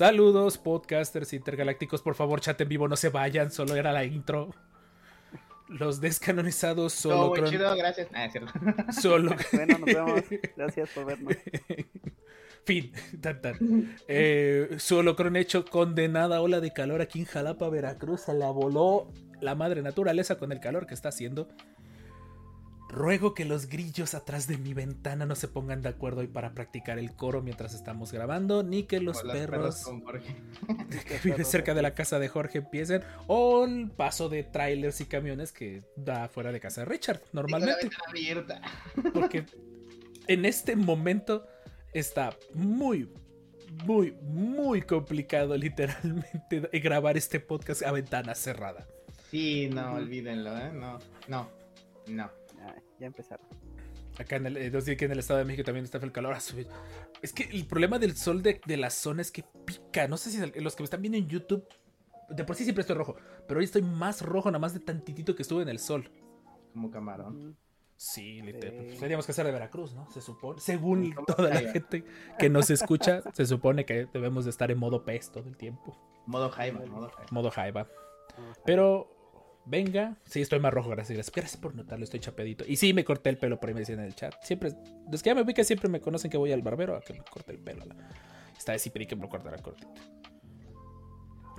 Saludos, podcasters intergalácticos. Por favor, chat en vivo, no se vayan. Solo era la intro. Los descanonizados solo. Cron- chido, gracias. Ah, es cierto. Solo. Bueno, nos vemos. Gracias por vernos. fin. Tan, tan. Eh, su holocron hecho condenada ola de calor aquí en Jalapa, Veracruz. Se la voló la madre naturaleza con el calor que está haciendo. Ruego que los grillos atrás de mi ventana no se pongan de acuerdo hoy para practicar el coro mientras estamos grabando, ni que los Los perros Jorge. que vive cerca de la casa de Jorge empiecen o el paso de trailers y camiones que da fuera de casa de Richard normalmente la ventana abierta. porque en este momento está muy muy muy complicado literalmente grabar este podcast a ventana cerrada Sí, no, olvídenlo, ¿eh? No, no, no. Ya, empezaron. acá en el, eh, que en el estado de México también está el calor a subir. es que el problema del sol de, de la zona es que pica no sé si los que me están viendo en YouTube de por sí siempre estoy rojo pero hoy estoy más rojo nada más de tantitito que estuve en el sol Como camarón. Sí, literal. Sí. Pues Tendríamos que ser de Veracruz, ¿no? Se supone. Según ¿Cómo toda la gente que nos escucha, se supone que debemos de estar en modo pez todo el tiempo. Modo jaiba, modo jaiba. Modo jaiba. Pero, venga. Sí, estoy más rojo, gracias. Gracias, gracias por notarlo, estoy chapeadito. Y sí, me corté el pelo, por ahí me decían en el chat. Siempre, los que ya me ubican siempre me conocen que voy al barbero a que me corte el pelo. Esta vez sí pedí que me lo cortara cortito.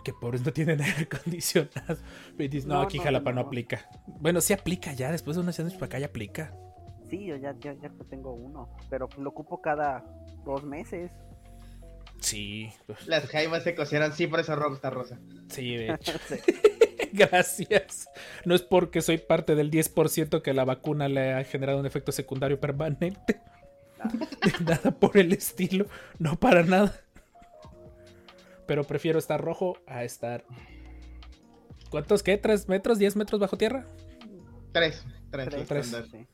Que pobres no tienen aire acondicionado. Me dices, no, No, aquí no, Jalapa no, no. aplica. Bueno, sí aplica ya, después de unos años para acá ya aplica. Sí, yo ya, ya, ya tengo uno. Pero lo ocupo cada dos meses. Sí, Las jaibas se cocieron, sí, por eso Rob está rosa. sí, de hecho. Sí. Gracias. No es porque soy parte del 10% que la vacuna le ha generado un efecto secundario permanente. Nada por el estilo. No para nada. Pero prefiero estar rojo a estar. ¿Cuántos qué? ¿Tres metros? ¿10 metros bajo tierra? Tres, tres, Tres, tres. sí.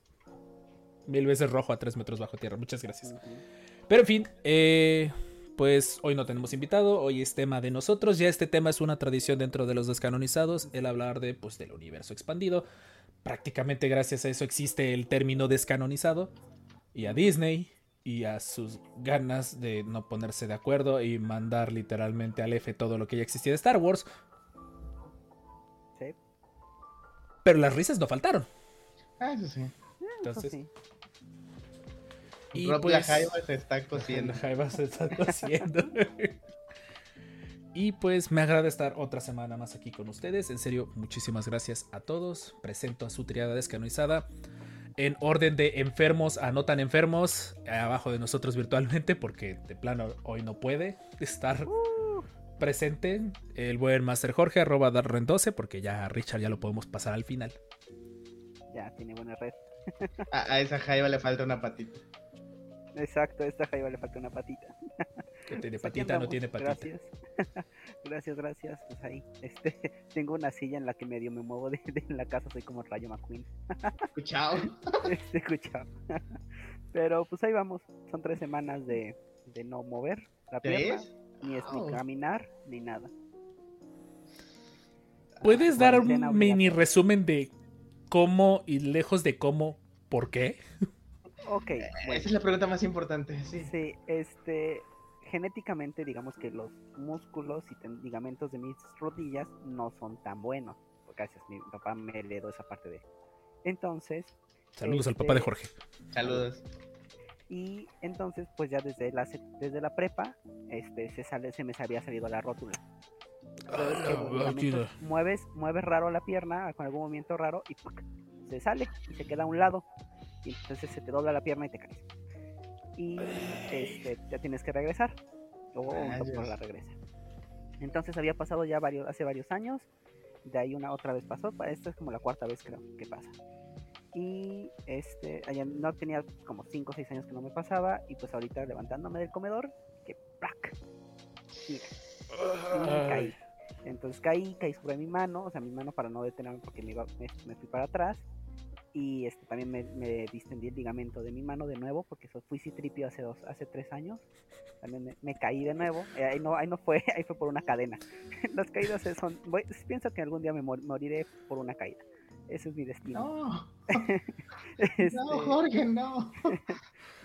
Mil veces rojo a 3 metros bajo tierra. Muchas gracias. Pero en fin, eh, pues hoy no tenemos invitado, hoy es tema de nosotros, ya este tema es una tradición dentro de los descanonizados, el hablar de pues del universo expandido. Prácticamente gracias a eso existe el término descanonizado y a Disney y a sus ganas de no ponerse de acuerdo y mandar literalmente al F todo lo que ya existía de Star Wars. Sí. Pero las risas no faltaron. Ah, eso sí. Entonces, Eso sí. Y Rob pues- la jaiba se está cociendo. La jaiba se está y pues me agrada estar otra semana más aquí con ustedes. En serio, muchísimas gracias a todos. Presento a su triada descanonizada. En orden de enfermos a no tan enfermos, abajo de nosotros virtualmente, porque de plano hoy no puede estar presente. El buen Master Jorge, arroba Darren12, porque ya a Richard ya lo podemos pasar al final. Ya tiene buena red. A, a esa jaiba le falta una patita. Exacto, a esta jaiba le falta una patita. Que tiene Pues patita, no tiene patita. Gracias. gracias, gracias. Pues ahí, este, tengo una silla en la que medio me muevo de, de en la casa, soy como Rayo McQueen. Escuchado. Este, escuchado. Pero pues ahí vamos. Son tres semanas de, de no mover la pierna. ¿Tres? Ni es Wow. ni caminar, ni nada. ¿Puedes dar un mini resumen de cómo y lejos de cómo, por qué? Ok, bueno. Esa es la pregunta más importante, sí. Sí, este, genéticamente digamos que los músculos y ligamentos de mis rodillas no son tan buenos. Gracias, mi papá me heredó esa parte de... Entonces, Saludos al papá de Este, Jorge. Saludos. y entonces pues ya desde la, desde la prepa, este, se sale, se me había salido la rótula. Ligamentos- mueves, mueves raro la pierna con algún movimiento raro y ¡puc! se sale y se queda a un lado. Y entonces se te dobla la pierna y te caes. Y este, ya tienes que regresar. Luego un doctor la regresa. Entonces había pasado ya varios, hace varios años. De ahí una otra vez pasó. pa- Esta es como la cuarta vez creo que pasa. Y este, allá no tenía como 5 o 6 años que no me pasaba. Y pues ahorita levantándome del comedor, que ¡plac! Mira, Y caí. Entonces caí, caí sobre mi mano, o sea, mi mano para no detenerme porque me, iba, me, me fui para atrás. Y este, también me, me, distendí el ligamento de mi mano de nuevo, porque eso fui citripio hace dos, hace tres años. También me, me caí de nuevo. Eh, ahí, no, ahí no fue, ahí fue por una cadena. Las caídas son. Voy, pienso que algún día me moriré por una caída. Ese es mi destino. No, este, no Jorge, no.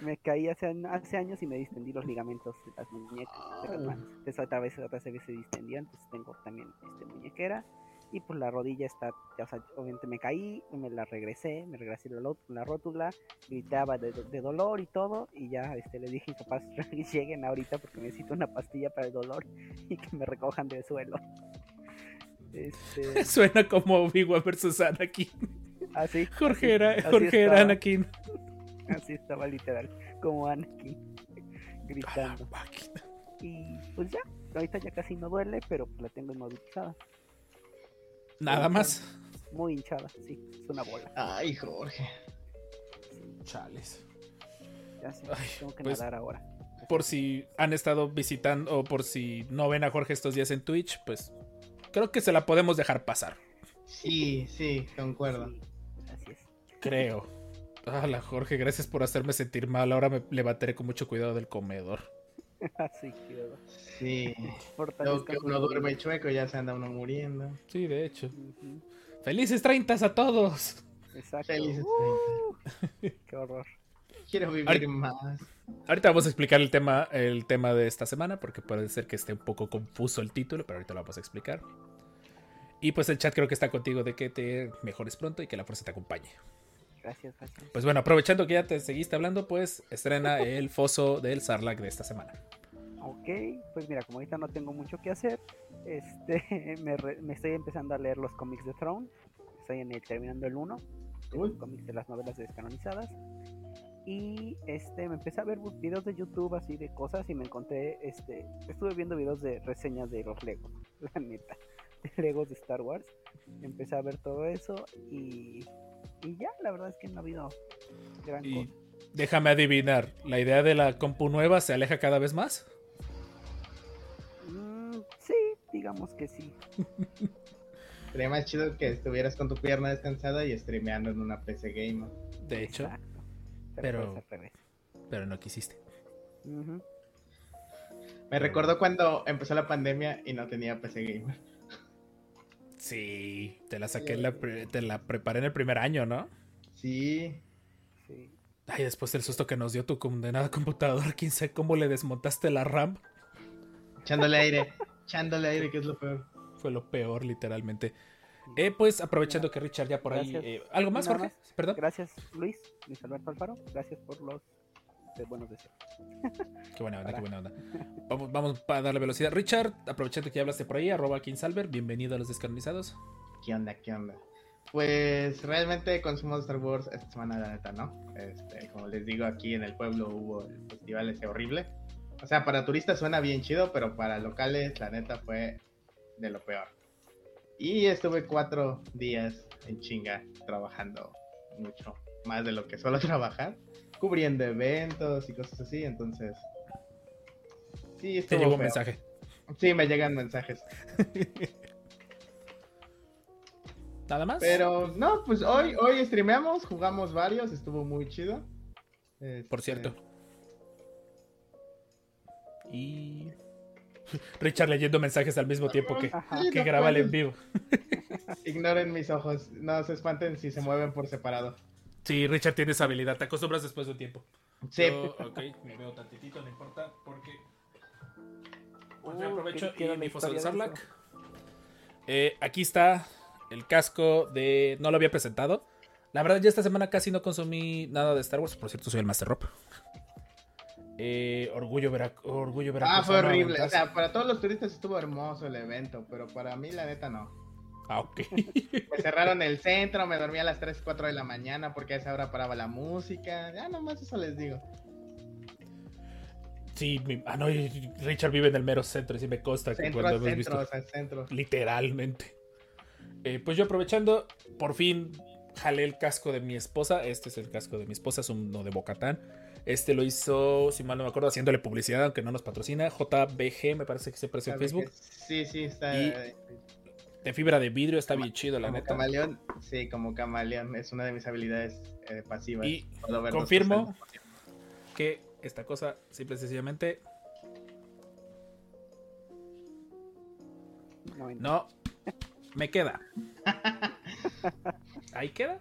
me caí hace, hace, años y me distendí los ligamentos de las muñecas, de las manos. Entonces otra vez, otra vez se distendía, entonces tengo también este, muñequera. Y pues la rodilla está, o sea, obviamente me caí, me la regresé, me regresé la, la rótula, gritaba de, de, dolor y todo, y ya este, le dije papás lleguen ahorita porque necesito una pastilla para el dolor y que me recojan del suelo. Este... Suena como Obi-Wan versus Anakin. Así. Jorge era, Jorge era Anakin. Así estaba literal, como Anakin, gritando. Y pues ya, ahorita ya casi no duele, pero la tengo inmovilizada. Nada más. Muy hinchada, sí, es una bola. Ay, Jorge. Chales. Ya sé, tengo que pues, nadar ahora. Por si han estado visitando o por si no ven a Jorge estos días en Twitch, pues creo que se la podemos dejar pasar. Sí, sí, concuerdo. así es. Creo. Hola Jorge, gracias por hacerme sentir mal. Ahora me levantaré con mucho cuidado del comedor. Así quedó. Sí. Lo que uno duerme chueco ya se anda uno muriendo. Sí, de hecho. Felices 30 a todos. Exacto. Felices uh, qué horror. Quiero vivir más. Ahorita vamos a explicar el tema, el tema de esta semana, porque puede ser que esté un poco confuso el título, pero ahorita lo vamos a explicar. Y pues el chat creo que está contigo de que te mejores pronto y que la fuerza te acompañe. Gracias, gracias. Pues bueno, aprovechando que ya te seguiste hablando, pues estrena el foso del Sarlacc de esta semana. Ok, pues mira, como ahorita no tengo mucho que hacer, este, me, me estoy empezando a leer los cómics de Throne. Estoy en el, terminando el 1, los cómics de las novelas descanonizadas. Y este, me empecé a ver videos de YouTube así de cosas y me encontré, este, estuve viendo videos de reseñas de los Legos, la neta, de Legos de Star Wars. Empecé a ver todo eso y y ya, la verdad es que no ha habido gran y Déjame adivinar, ¿la idea de la compu nueva se aleja cada vez más? Mm, sí, digamos que sí. Sería más chido que estuvieras con tu pierna descansada y streameando en una PC Gamer. De hecho. Pero, pero, no quisiste. Me recuerdo cuando empezó la pandemia y no tenía PC Gamer. Sí, te la saqué, la, te la preparé en el primer año, ¿no? Sí. Sí. Ay, después del susto que nos dio tu condenada computadora, quién sabe cómo le desmontaste la RAM. Echándole aire, echándole aire, que es lo peor. Fue lo peor, literalmente. Eh, pues aprovechando que Richard ya por ahí. Eh, ¿Algo más, Jorge? Perdón. Gracias, Luis, Luis Alberto Alfaro. Gracias por los de buenos deseos. Qué buena onda, qué buena onda. Vamos, vamos para darle velocidad. Richard, aprovechando que ya hablaste por ahí, arroba Salver, bienvenido a los descanonizados. ¿Qué onda, qué onda? Pues realmente consumo Star Wars esta semana, la neta, ¿no? Este, como les digo, aquí en el pueblo hubo el festival ese horrible. O sea, para turistas suena bien chido, pero para locales, la neta, fue de lo peor. Y estuve cuatro días en chinga trabajando mucho, más de lo que suelo trabajar cubriendo eventos y cosas así, entonces. Sí, Te llegó un mensaje. Sí, me llegan mensajes. ¿Nada más? Pero no, pues hoy, hoy streameamos, jugamos varios, estuvo muy chido. Por este, cierto. Y. Richard leyendo mensajes al mismo tiempo que, que graba el en vivo. Ignoren mis ojos, no se espanten si se mueven por separado. Sí, Richard tiene esa habilidad, te acostumbras después de un tiempo. Sí. ok, me veo tantitito, no importa, porque. Pues uh, aprovecho y mi fosa de Sarlacc. Eh, aquí está el casco de. No lo había presentado. La verdad, ya esta semana casi no consumí nada de Star Wars. Por cierto, soy el Master Rob. Eh, orgullo, Vera... orgullo Ah, fue horrible. O sea, para todos los turistas estuvo hermoso el evento, pero para mí, la neta, no. Ah, ok. Me cerraron el centro, me dormí a las 3, 4 de la mañana porque a esa hora paraba la música. Ya nomás eso les digo. Sí, ah, no, Richard vive en el mero centro, y sí me consta que cuando hemos visto. centro. Literalmente. Eh, pues yo aprovechando, por fin jalé el casco de mi esposa. Este es el casco de mi esposa, es uno de Bocatán. Este lo hizo, si mal no me acuerdo, haciéndole publicidad, aunque no nos patrocina. JBG, me parece que se aparece en Facebook. Sí, sí, está. Y de fibra de vidrio, está bien chido, la como neta. camaleón, sí, como camaleón, es una de mis habilidades eh, pasivas. Y confirmo que esta cosa, simple y sencillamente, No, no. no me queda. Ahí queda.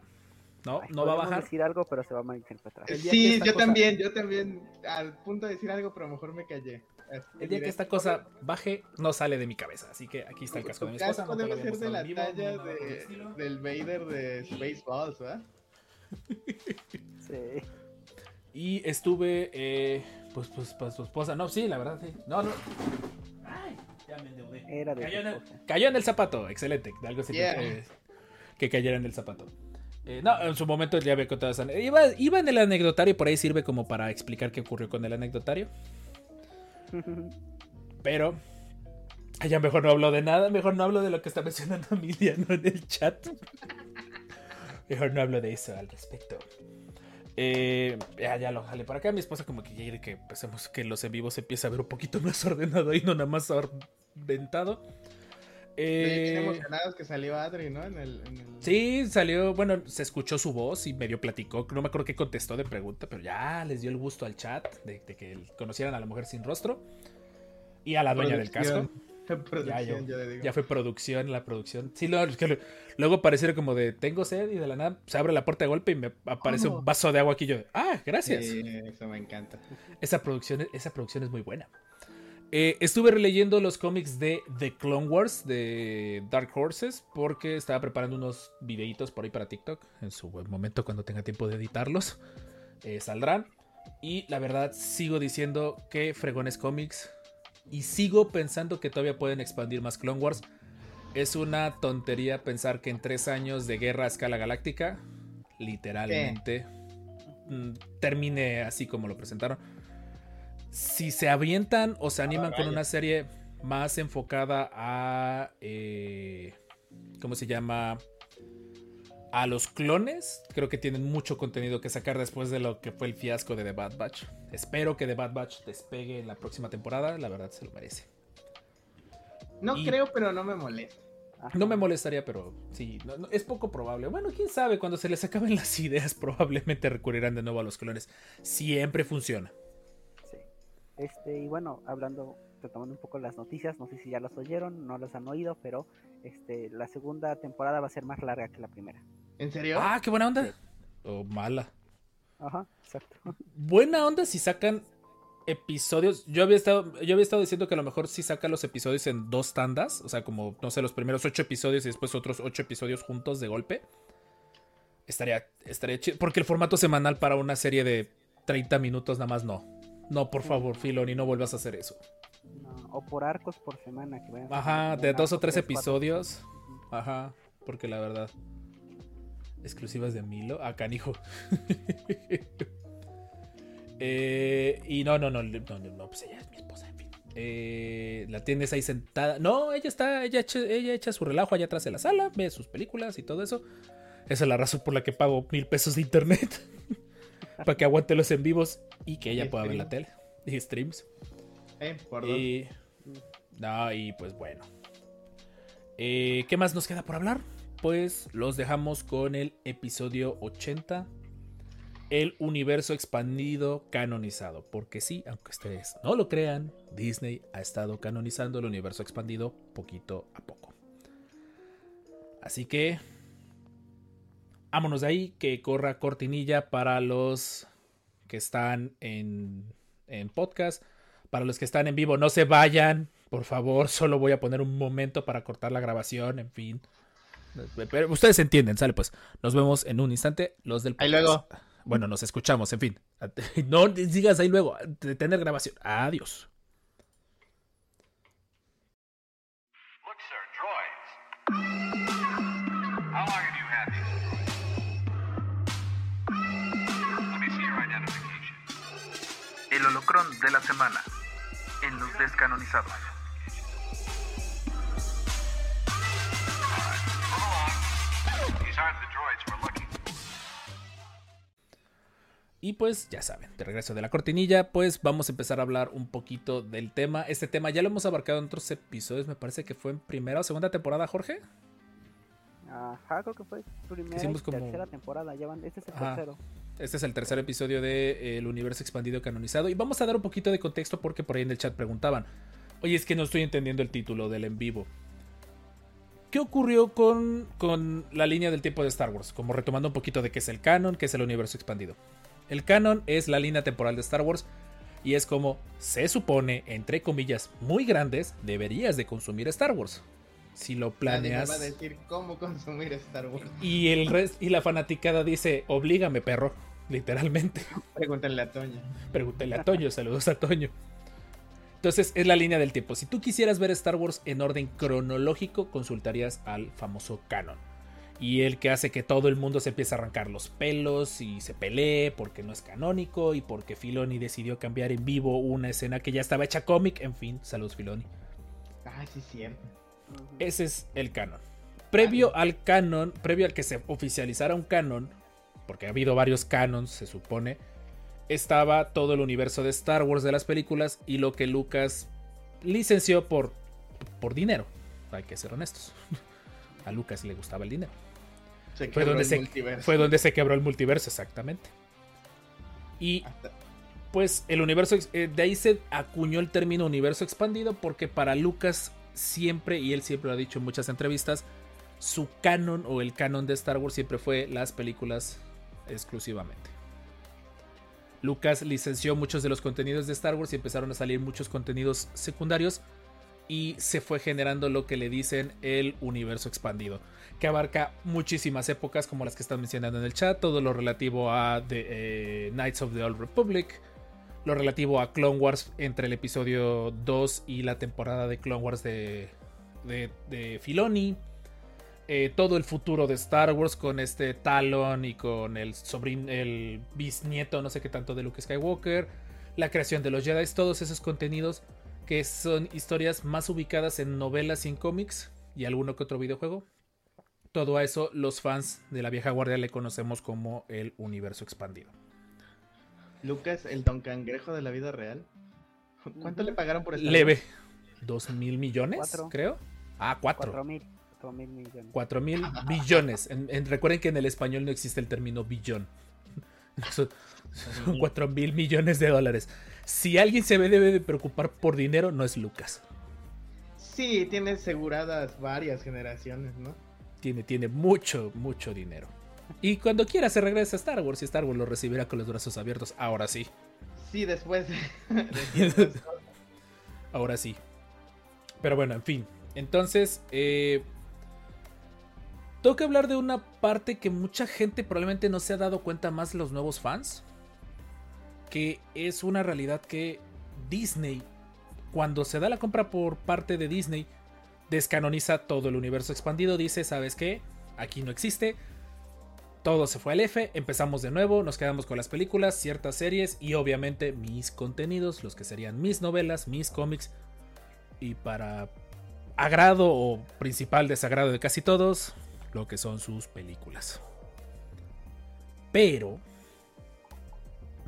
No, Ay, no va a bajar. decir algo, pero se va a malinterpretar. Sí, yo cosa- también, yo también, al punto de decir algo, pero mejor me callé. El día que esta cosa baje, no sale de mi cabeza. Así que aquí está el casco de mi esposa. no debe ser de la vivo, talla no de, del Vader de Spaceballs, ¿verdad? Sí. Y estuve, eh, pues, pues, pues, su esposa. No, sí, la verdad, sí. No, no. Ay, ya me endeudé. Era de Cayó en, el, cayó en el zapato, excelente. de Algo así Yeah. eh, que cayera en el zapato. Eh, no, en su momento ya había contado esa. Iba, iba en el anecdotario, por ahí sirve como para explicar qué ocurrió con el anecdotario. Pero ya mejor no hablo de nada, mejor no hablo de lo que está mencionando Emiliano en el chat. Mejor no hablo de eso al respecto. Eh, ya, ya lo jalé para acá. Mi esposa como que quiere que empecemos que los en vivos se empiece a ver un poquito más ordenado y no nada más aventado. Bien Eh, emocionados que salió Adri, ¿no? En el, en el- Sí, salió, bueno, se escuchó su voz y medio platicó, no me acuerdo qué contestó de pregunta, pero ya les dio el gusto al chat de, de que conocieran a la mujer sin rostro y a la dueña del casco. Ya, yo- yo le digo. Ya fue producción, la producción. Sí, lo- luego pareciera como de tengo sed y de la nada se abre la puerta de golpe y me aparece Oh. un vaso de agua aquí. Yo, ah, gracias. Sí, eso me encanta. Esa producción, esa producción es muy buena. Eh, estuve releyendo los cómics de The Clone Wars de Dark Horses porque estaba preparando unos videitos por ahí para TikTok. En su buen momento, cuando tenga tiempo de editarlos, eh, saldrán. Y la verdad, sigo diciendo que fregones cómics. Y sigo pensando que todavía pueden expandir más Clone Wars. Es una tontería pensar que en tres años de guerra a escala galáctica, literalmente, mm, termine así como lo presentaron. Si se avientan o se animan con una serie más enfocada a. eh, ¿Cómo se llama? A los clones, creo que tienen mucho contenido que sacar después de lo que fue el fiasco de The Bad Batch. Espero que The Bad Batch despegue en la próxima temporada, la verdad se lo merece. No Y- creo, pero no me molesta. Ajá. No me molestaría, pero sí, no- no- es poco probable. Bueno, quién sabe, cuando se les acaben las ideas, probablemente recurrirán de nuevo a los clones. Siempre funciona. Este, y bueno, hablando, retomando un poco las noticias, no sé si ya las oyeron, no las han oído, pero este, la segunda temporada va a ser más larga que la primera. ¿En serio? Ah, qué buena Sí. onda. O mala. Ajá, exacto. Buena onda si sacan episodios. Yo había estado, yo había estado diciendo que a lo mejor si sacan los episodios en dos tandas, o sea, como no sé, los primeros ocho episodios y después otros ocho episodios juntos de golpe. Estaría, estaría chido. Porque el formato semanal para una serie de 30 minutos nada más no. No, por favor, Filoni, no vuelvas a hacer eso. No, o por arcos por semana. Que vayan Ajá, de dos o tres cuatro. episodios. Ajá, porque la verdad. Exclusivas de Milo. Ah, canijo. Eh, y no, no, no, no, no, pues ella es mi esposa, en fin. Eh, la tienes ahí sentada. No, ella está, ella ella echa su relajo allá atrás de la sala, ve sus películas y todo eso. Esa es la razón por la que pago mil pesos de internet. para que aguante los en vivos y que ella Y pueda ver la tele. Y streams. Eh, por dos. Y. No, y pues bueno. Eh, ¿Qué más nos queda por hablar? Pues los dejamos con el episodio 80. El universo expandido canonizado. Porque sí, aunque ustedes no lo crean, Disney ha estado canonizando el universo expandido poquito a poco. Así que. Vámonos de ahí, que corra cortinilla para los que están en, en podcast. Para los que están en vivo, no se vayan. Por favor, solo voy a poner un momento para cortar la grabación, en fin. Pero ustedes entienden, sale pues. Nos vemos en un instante, los del Ahí luego. Bueno, nos escuchamos, en fin. No digas ahí luego, detener grabación. Adiós. el holocrón de la semana en los descanonizados. Y pues ya saben, de regreso de la cortinilla, pues vamos a empezar a hablar un poquito del tema. Este tema ya lo hemos abarcado en otros episodios, me parece que fue en primera o segunda temporada, Jorge. Ajá, creo que fue primera Hicimos y como- tercera temporada. Este es el Ajá. tercero. Este es el tercer episodio de eh, El Universo Expandido Canonizado. Y vamos a dar un poquito de contexto porque por ahí en el chat preguntaban. Oye, es que no estoy entendiendo el título del en vivo. ¿Qué ocurrió con, con la línea del tiempo de Star Wars? Como retomando un poquito de qué es el canon, qué es el universo expandido. El canon es la línea temporal de Star Wars y es como se supone, entre comillas, muy grandes, deberías de consumir Star Wars. Si lo Nadie me planeas. va a decir cómo consumir Star Wars. Y el res- y la fanaticada dice, oblígame, perro. Literalmente. Pregúntenle a Toña. Pregúntale a Toño, saludos a Toño. Entonces, es la línea del tiempo. Si tú quisieras ver Star Wars en orden cronológico, consultarías al famoso canon. Y el que hace que todo el mundo se empiece a arrancar los pelos y se pelee porque no es canónico y porque Filoni decidió cambiar en vivo una escena que ya estaba hecha cómic. En fin, saludos Filoni. Ah, sí, cierto. Ese es el canon. Previo al canon, previo al que se oficializara un canon, porque ha habido varios canons, se supone, estaba todo el universo de Star Wars de las películas y lo que Lucas licenció por, por dinero. Hay que ser honestos. A Lucas le gustaba el dinero. Se Fue donde, el se, fue donde se quebró el multiverso, exactamente. Y pues el universo, eh, de ahí se acuñó el término universo expandido porque para Lucas siempre, y él siempre lo ha dicho en muchas entrevistas, su canon o el canon de Star Wars siempre fue las películas exclusivamente. Lucas licenció muchos de los contenidos de Star Wars y empezaron a salir muchos contenidos secundarios y se fue generando lo que le dicen el universo expandido, que abarca muchísimas épocas como las que están mencionando en el chat, todo lo relativo a The, eh, Knights of the Old Republic, lo relativo a Clone Wars entre el episodio 2 y la temporada de Clone Wars de, de, Filoni, eh, todo el futuro de Star Wars con este Talon y con el sobrino, el bisnieto, no sé qué tanto de Luke Skywalker, la creación de los Jedi, todos esos contenidos que son historias más ubicadas en novelas y en cómics y alguno que otro videojuego. Todo a eso los fans de la vieja guardia le conocemos como el universo expandido. Lucas, el don cangrejo de la vida real. ¿Cuánto le pagaron por Star Leve. ¿Dos mil millones? Cuatro. Creo. Ah, cuatro. Cuatro mil. Cuatro mil millones. Cuatro mil billones. En- en- recuerden que en el español no existe el término billón. Son, son cuatro mil millones de dólares. Si alguien se debe de preocupar por dinero, no es Lucas. Sí, tiene aseguradas varias generaciones, ¿no? Tiene, tiene mucho, mucho dinero. Y cuando quiera se regresa a Star Wars y Star Wars lo recibirá con los brazos abiertos. Ahora sí. Sí, después de... después de- Ahora sí. Pero bueno, en fin. Entonces, eh, tengo que hablar de una parte que mucha gente probablemente no se ha dado cuenta más los nuevos fans. Que es una realidad que Disney, cuando se da la compra por parte de Disney, descanoniza todo el universo expandido. Dice, ¿sabes qué? Aquí no existe. Todo se fue al F, empezamos de nuevo, nos quedamos con las películas, ciertas series y obviamente mis contenidos, los que serían mis novelas, mis cómics. Y para agrado o principal desagrado de casi todos, lo que son sus películas. Pero,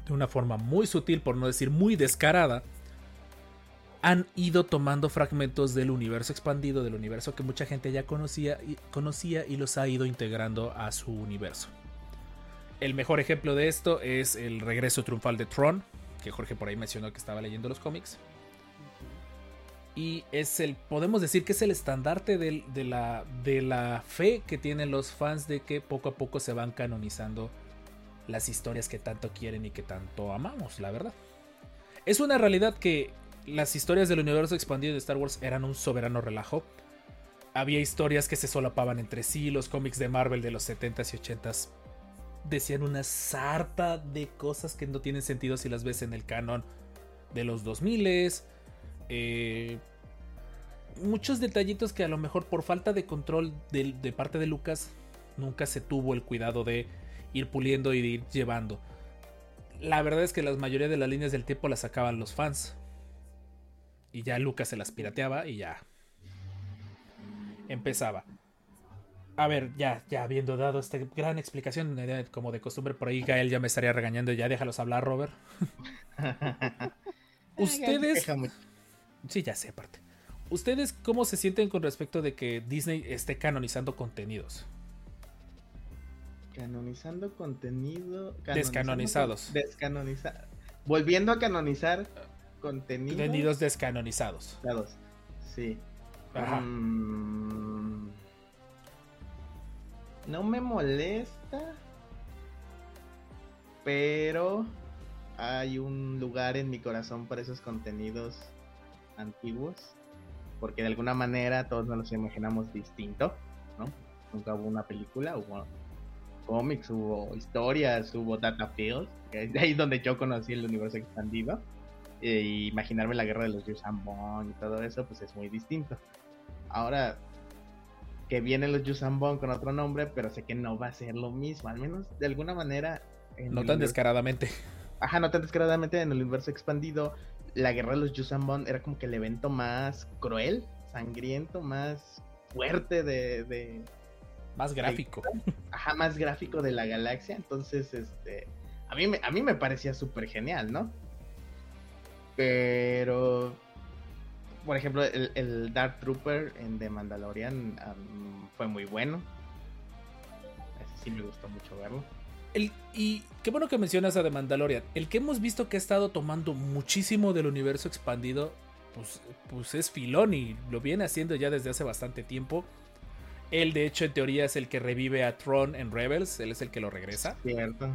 de una forma muy sutil, por no decir muy descarada, han ido tomando fragmentos del universo expandido, del universo que mucha gente ya conocía y, conocía y los ha ido integrando a su universo. El mejor ejemplo de esto es el regreso triunfal de Tron, que Jorge por ahí mencionó que estaba leyendo los cómics. Y es el, podemos decir que es el estandarte de, la, de la fe que tienen los fans de que poco a poco se van canonizando las historias que tanto quieren y que tanto amamos, la verdad. Es una realidad que las historias del universo expandido de Star Wars eran un soberano relajo. Había historias que se solapaban entre sí, los cómics de Marvel de los 70s y 80s decían una sarta de cosas que no tienen sentido si las ves en el canon de los 2000s. Eh, muchos detallitos que a lo mejor por falta de control de, de parte de Lucas nunca se tuvo el cuidado de ir puliendo y de ir llevando. La verdad es que la mayoría de las líneas del tiempo las sacaban los fans. Y ya Lucas se las pirateaba y ya empezaba. a ver, ya, ya habiendo dado esta gran explicación, como de costumbre, por ahí Gael ya me estaría regañando, ya déjalos hablar, Robert. Ustedes... Sí, ya sé, aparte. ¿Ustedes cómo se sienten con respecto de que Disney esté canonizando contenidos? Canonizando contenido. canonizando Descanonizados. Descanonizar. Volviendo a canonizar contenido. Contenidos descanonizados. Dados. Sí. Ajá. Mm, no me molesta. Pero hay un lugar en mi corazón para esos contenidos antiguos. Porque de alguna manera todos nos los imaginamos distinto, ¿no? Nunca hubo una película, hubo cómics, hubo historias, hubo data fields, que es de ahí donde yo conocí el universo expandido. E imaginarme la guerra de los Yusambon y todo eso, pues es muy distinto. Ahora que vienen los Yusambon con otro nombre, pero sé que no va a ser lo mismo, al menos de alguna manera. en No tan universo- descaradamente. Ajá, no tan descaradamente en el universo expandido, la guerra de los Yusambon era como que el evento más cruel, sangriento, más fuerte de, de- Más gráfico. ajá, más gráfico de la galaxia. Entonces, este, a mí me, a mí me parecía súper genial, ¿no? Pero, por ejemplo, el, el Dark Trooper en The Mandalorian fue muy bueno. Ese sí me gustó mucho verlo. El- y qué bueno que mencionas a The Mandalorian. El que hemos visto que ha estado tomando muchísimo del universo expandido, pues, pues es Filoni. Lo viene haciendo ya desde hace bastante tiempo. Él, de hecho, en teoría es el que revive a Tron en Rebels. Él es el que lo regresa. Cierto.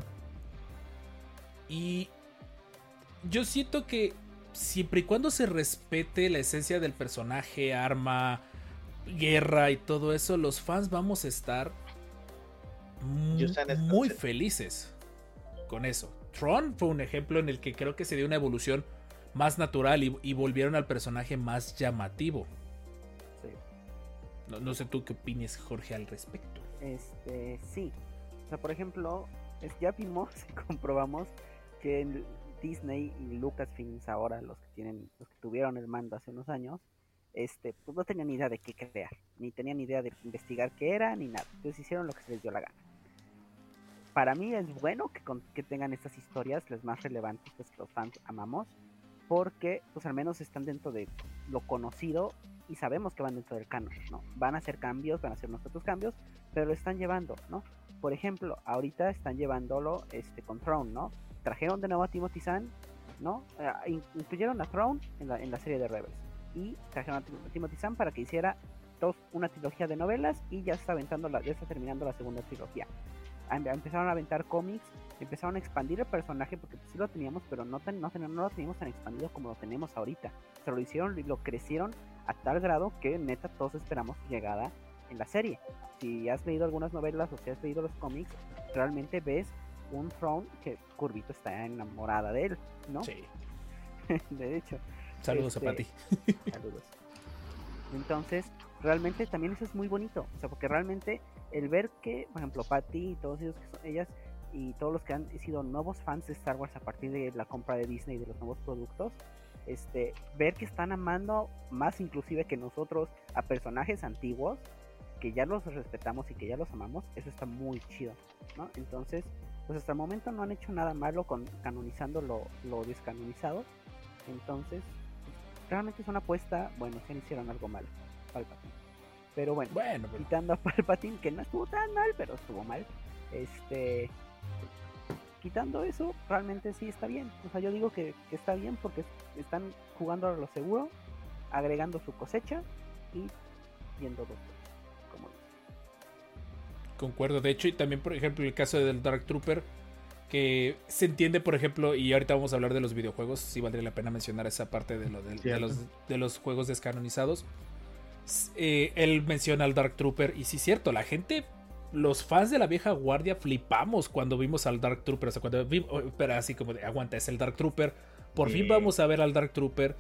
Y yo siento que siempre y cuando se respete la esencia del personaje, arma, guerra y todo eso, los fans vamos a estar muy felices con eso. Tron fue un ejemplo en el que creo que se dio una evolución más natural y, y volvieron al personaje más llamativo. Sí. No, no sé tú qué opines, Jorge, al respecto. Este, sí. O sea, por ejemplo, es- ya vimos y comprobamos que Disney y Lucasfilms ahora, los que tienen, los que tuvieron el mando hace unos años, este, pues no tenían ni idea de qué crear, ni tenían idea de investigar qué era, ni nada. Entonces hicieron lo que se les dio la gana. Para mí es bueno que, con- que tengan estas historias, las más relevantes, pues que los fans amamos, porque pues al menos están dentro de lo conocido y sabemos que van dentro del canon, ¿no? Van a hacer cambios, van a hacer nosotros cambios, pero lo están llevando, ¿no? Por ejemplo, ahorita están llevándolo este, con Throne, ¿no? Trajeron de nuevo a Timothy Zahn, ¿no? Eh, in- incluyeron a Throne en la, en la serie de Rebels y trajeron a Tim- Timothy Zahn para que hiciera dos, una trilogía de novelas y ya está aventando la, ya está terminando la segunda trilogía. Em- Empezaron a aventar cómics, empezaron a expandir el personaje porque sí lo teníamos, pero no, tan- no, no lo teníamos tan expandido como lo tenemos ahorita. Se lo hicieron y lo crecieron a tal grado que neta todos esperamos llegada en la serie. Si has leído algunas novelas o si has leído los cómics, realmente ves un Throne que Curvito está enamorada de él, ¿no? Sí. de hecho. Saludos Este, a Pati. Saludos. Entonces, realmente también eso es muy bonito. O sea, porque realmente el ver que, por ejemplo, Patty y todos ellos que son ellas y todos los que han sido nuevos fans de Star Wars a partir de la compra de Disney y de los nuevos productos, este, ver que están amando más inclusive que nosotros a personajes antiguos, que ya los respetamos y que ya los amamos, eso está muy chido, ¿no? Entonces, pues hasta el momento no han hecho nada malo con canonizando lo, lo descanonizado. Entonces, pues, realmente es una apuesta, bueno, se hicieron algo mal, Palpatine. Pero bueno, Bueno, pero- quitando a Palpatine, que no estuvo tan mal, pero estuvo mal. Este. Quitando eso, realmente sí está bien. O sea, yo digo que, que está bien porque están jugando a lo seguro, agregando su cosecha y viendo dos. Concuerdo. De hecho, y también, por ejemplo, el caso del Dark Trooper, que se entiende, por ejemplo, y ahorita vamos a hablar de los videojuegos, sí valdría la pena mencionar esa parte de, lo de, los, de los juegos descanonizados. Eh, él menciona al Dark Trooper, y sí es cierto, la gente, los fans de la vieja guardia flipamos cuando vimos al Dark Trooper, o sea, cuando vimos, pero así como de, aguanta, es el Dark Trooper, por Sí. fin vamos a ver al Dark Trooper.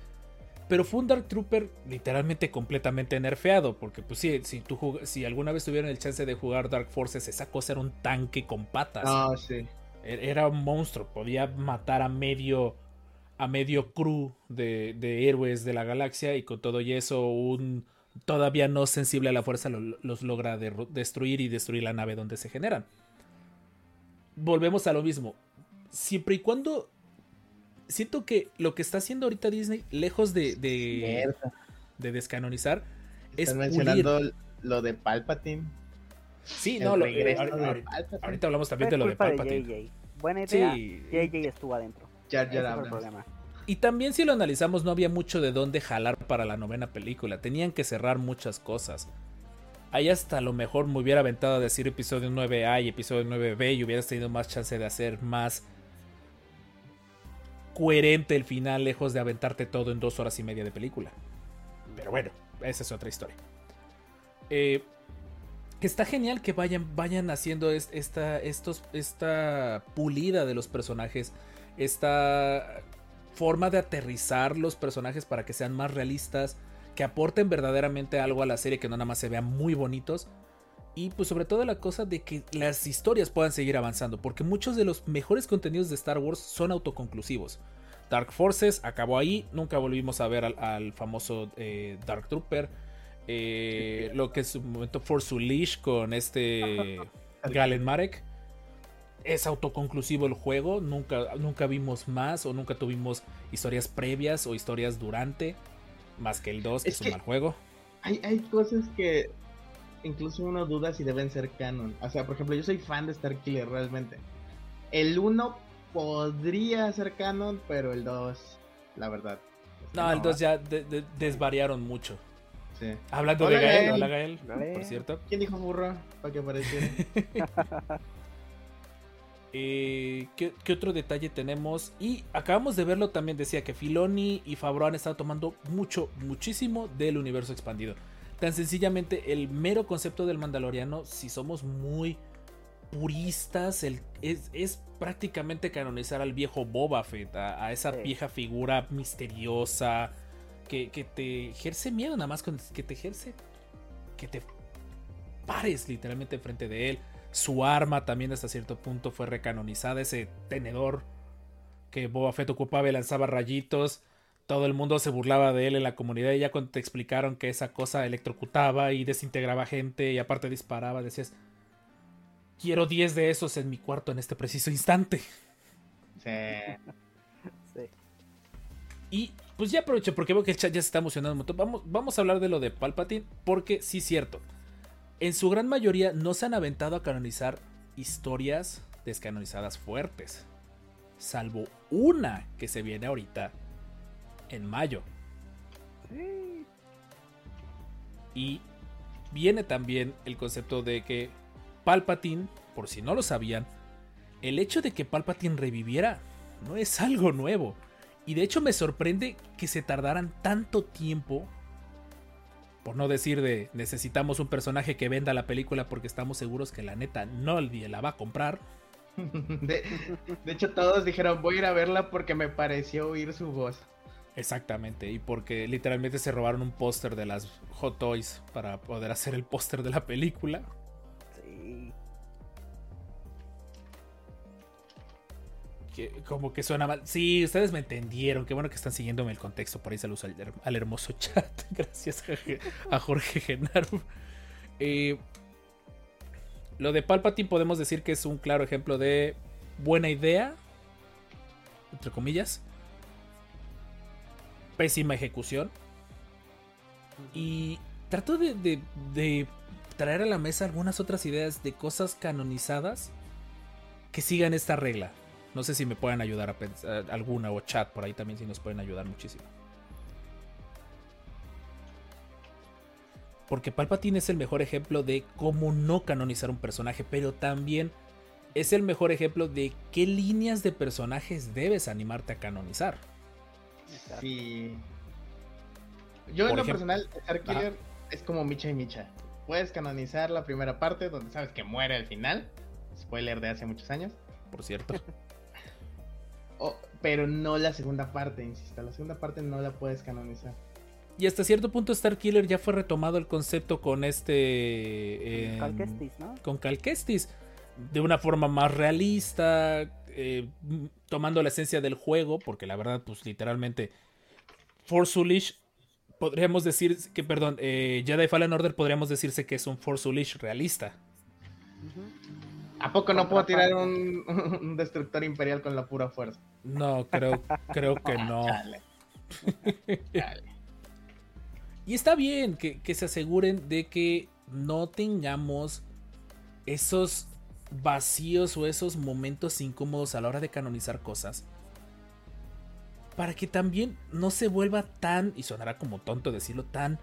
Pero fue un Dark Trooper literalmente completamente nerfeado. Porque, pues sí, si, tú si alguna vez tuvieron el chance de jugar Dark Forces, esa cosa era un tanque con patas. Ah, sí. Er- Era un monstruo. Podía matar a medio. A medio crew de, de héroes de la galaxia. Y con todo y eso, un todavía no sensible a la fuerza lo- los logra destruir y destruir la nave donde se generan. Volvemos a lo mismo. Siempre y cuando siento que lo que está haciendo ahorita Disney, lejos de, de, de descanonizar, es pulir. mencionando lo de Palpatine. Sí, el no, lo- regreso ahor- de ahor- Palpatine. ahorita hablamos también de lo de Palpatine. JJ. Buena idea. Sí. JJ estuvo adentro. Ese fue el Abrams. problema. Y también si lo analizamos no había mucho de dónde jalar para la novena película. Tenían que cerrar muchas cosas. Ahí hasta a lo mejor me hubiera aventado a decir episodio 9A y episodio 9B y hubieras tenido más chance de hacer más coherente el final lejos de aventarte todo en dos horas y media de película. Pero bueno, esa es otra historia. Eh, está genial que vayan, vayan haciendo es- esta, estos, esta pulida de los personajes, esta forma de aterrizar los personajes para que sean más realistas, que aporten verdaderamente algo a la serie, que no nada más se vean muy bonitos. Y pues sobre todo la cosa de que las historias puedan seguir avanzando, porque muchos de los mejores contenidos de Star Wars son autoconclusivos. Dark Forces acabó ahí, nunca volvimos a ver al, al famoso eh, Dark Trooper. Eh, lo que en su momento Force Unleashed con este Galen Marek. Es autoconclusivo el juego, nunca, nunca vimos más o nunca tuvimos historias previas o historias durante, más que el 2, que es, Es un que- mal juego. Hay, hay cosas que incluso uno duda si deben ser canon. O sea, por ejemplo, yo soy fan de Starkiller realmente. El 1 podría ser canon, pero el 2, la verdad. No, el 2 va. ya de- de- desvariaron mucho. Sí. Hablando Hola, de Gael, Gael. hola Gael, Gael. por cierto. ¿Quién dijo burro? Para que apareciera. Eh, ¿qué, qué otro detalle tenemos? Y acabamos de verlo también, decía que Filoni y Favreau han estado tomando mucho, muchísimo del universo expandido. Tan sencillamente, el mero concepto del Mandaloriano, si somos muy puristas, el- es, es prácticamente canonizar al viejo Boba Fett, a, a esa vieja figura misteriosa que, que te ejerce miedo, nada más con que te ejerce, que te pares literalmente enfrente de él. Su arma también hasta cierto punto fue recanonizada. Ese tenedor que Boba Fett ocupaba y lanzaba rayitos. Todo el mundo se burlaba de él en la comunidad. Y ya cuando te explicaron que esa cosa electrocutaba y desintegraba gente y aparte disparaba, decías: Quiero 10 de esos en mi cuarto en este preciso instante. Sí. Sí. Y pues ya aprovecho porque veo que el chat ya se está emocionando un montón. Vamos, vamos a hablar de lo de Palpatine porque sí es cierto. En su gran mayoría no se han aventado a canonizar historias descanonizadas fuertes. Salvo una que se viene ahorita en mayo. Sí. Y viene también el concepto de que Palpatine, por si no lo sabían, el hecho de que Palpatine reviviera no es algo nuevo. Y de hecho me sorprende que se tardaran tanto tiempo. Por no decir de necesitamos un personaje que venda la película porque estamos seguros que la neta no la va a comprar. De, de hecho, todos dijeron, voy a ir a verla porque me pareció oír su voz. Exactamente, y porque literalmente se robaron un póster de las Hot Toys para poder hacer el póster de la película. Sí. que como que suena mal. Sí, ustedes me entendieron. Qué bueno que están siguiéndome el contexto. Por ahí saludos al, al hermoso chat. Gracias a Jorge Genaro. Eh, lo de Palpatine podemos decir que es un claro ejemplo de buena idea. Entre comillas. Pésima ejecución. Y trato de, traer a la mesa algunas otras ideas de cosas canonizadas que sigan esta regla. No sé si me pueden ayudar a alguna o chat por ahí también si nos pueden ayudar muchísimo. Porque Palpatine es el mejor ejemplo de cómo no canonizar un personaje, pero también es el mejor ejemplo de qué líneas de personajes debes animarte a canonizar. Exacto. Sí. Yo en lo ejemplo- personal, Starkiller es como Micha y Micha. Puedes canonizar la primera parte donde sabes que muere al final. Spoiler de hace muchos años. Por cierto. O- pero no la segunda parte, insisto. La segunda parte no la puedes canonizar. Y hasta cierto punto Starkiller ya fue retomado el concepto con este... em, Cal Kestis, ¿no? con Cal Kestis de una forma más realista, eh, tomando la esencia del juego, porque la verdad, pues literalmente, Force podríamos decir que, perdón, eh, Jedi Fallen Order podríamos decirse que es un Force realista. ¿A poco no puedo tirar un, un destructor imperial con la pura fuerza? No, creo, creo que no. Chale. Y está bien que, que se aseguren de que no tengamos esos vacíos o esos momentos incómodos a la hora de canonizar cosas. Para que también no se vuelva tan, y sonará como tonto decirlo, tan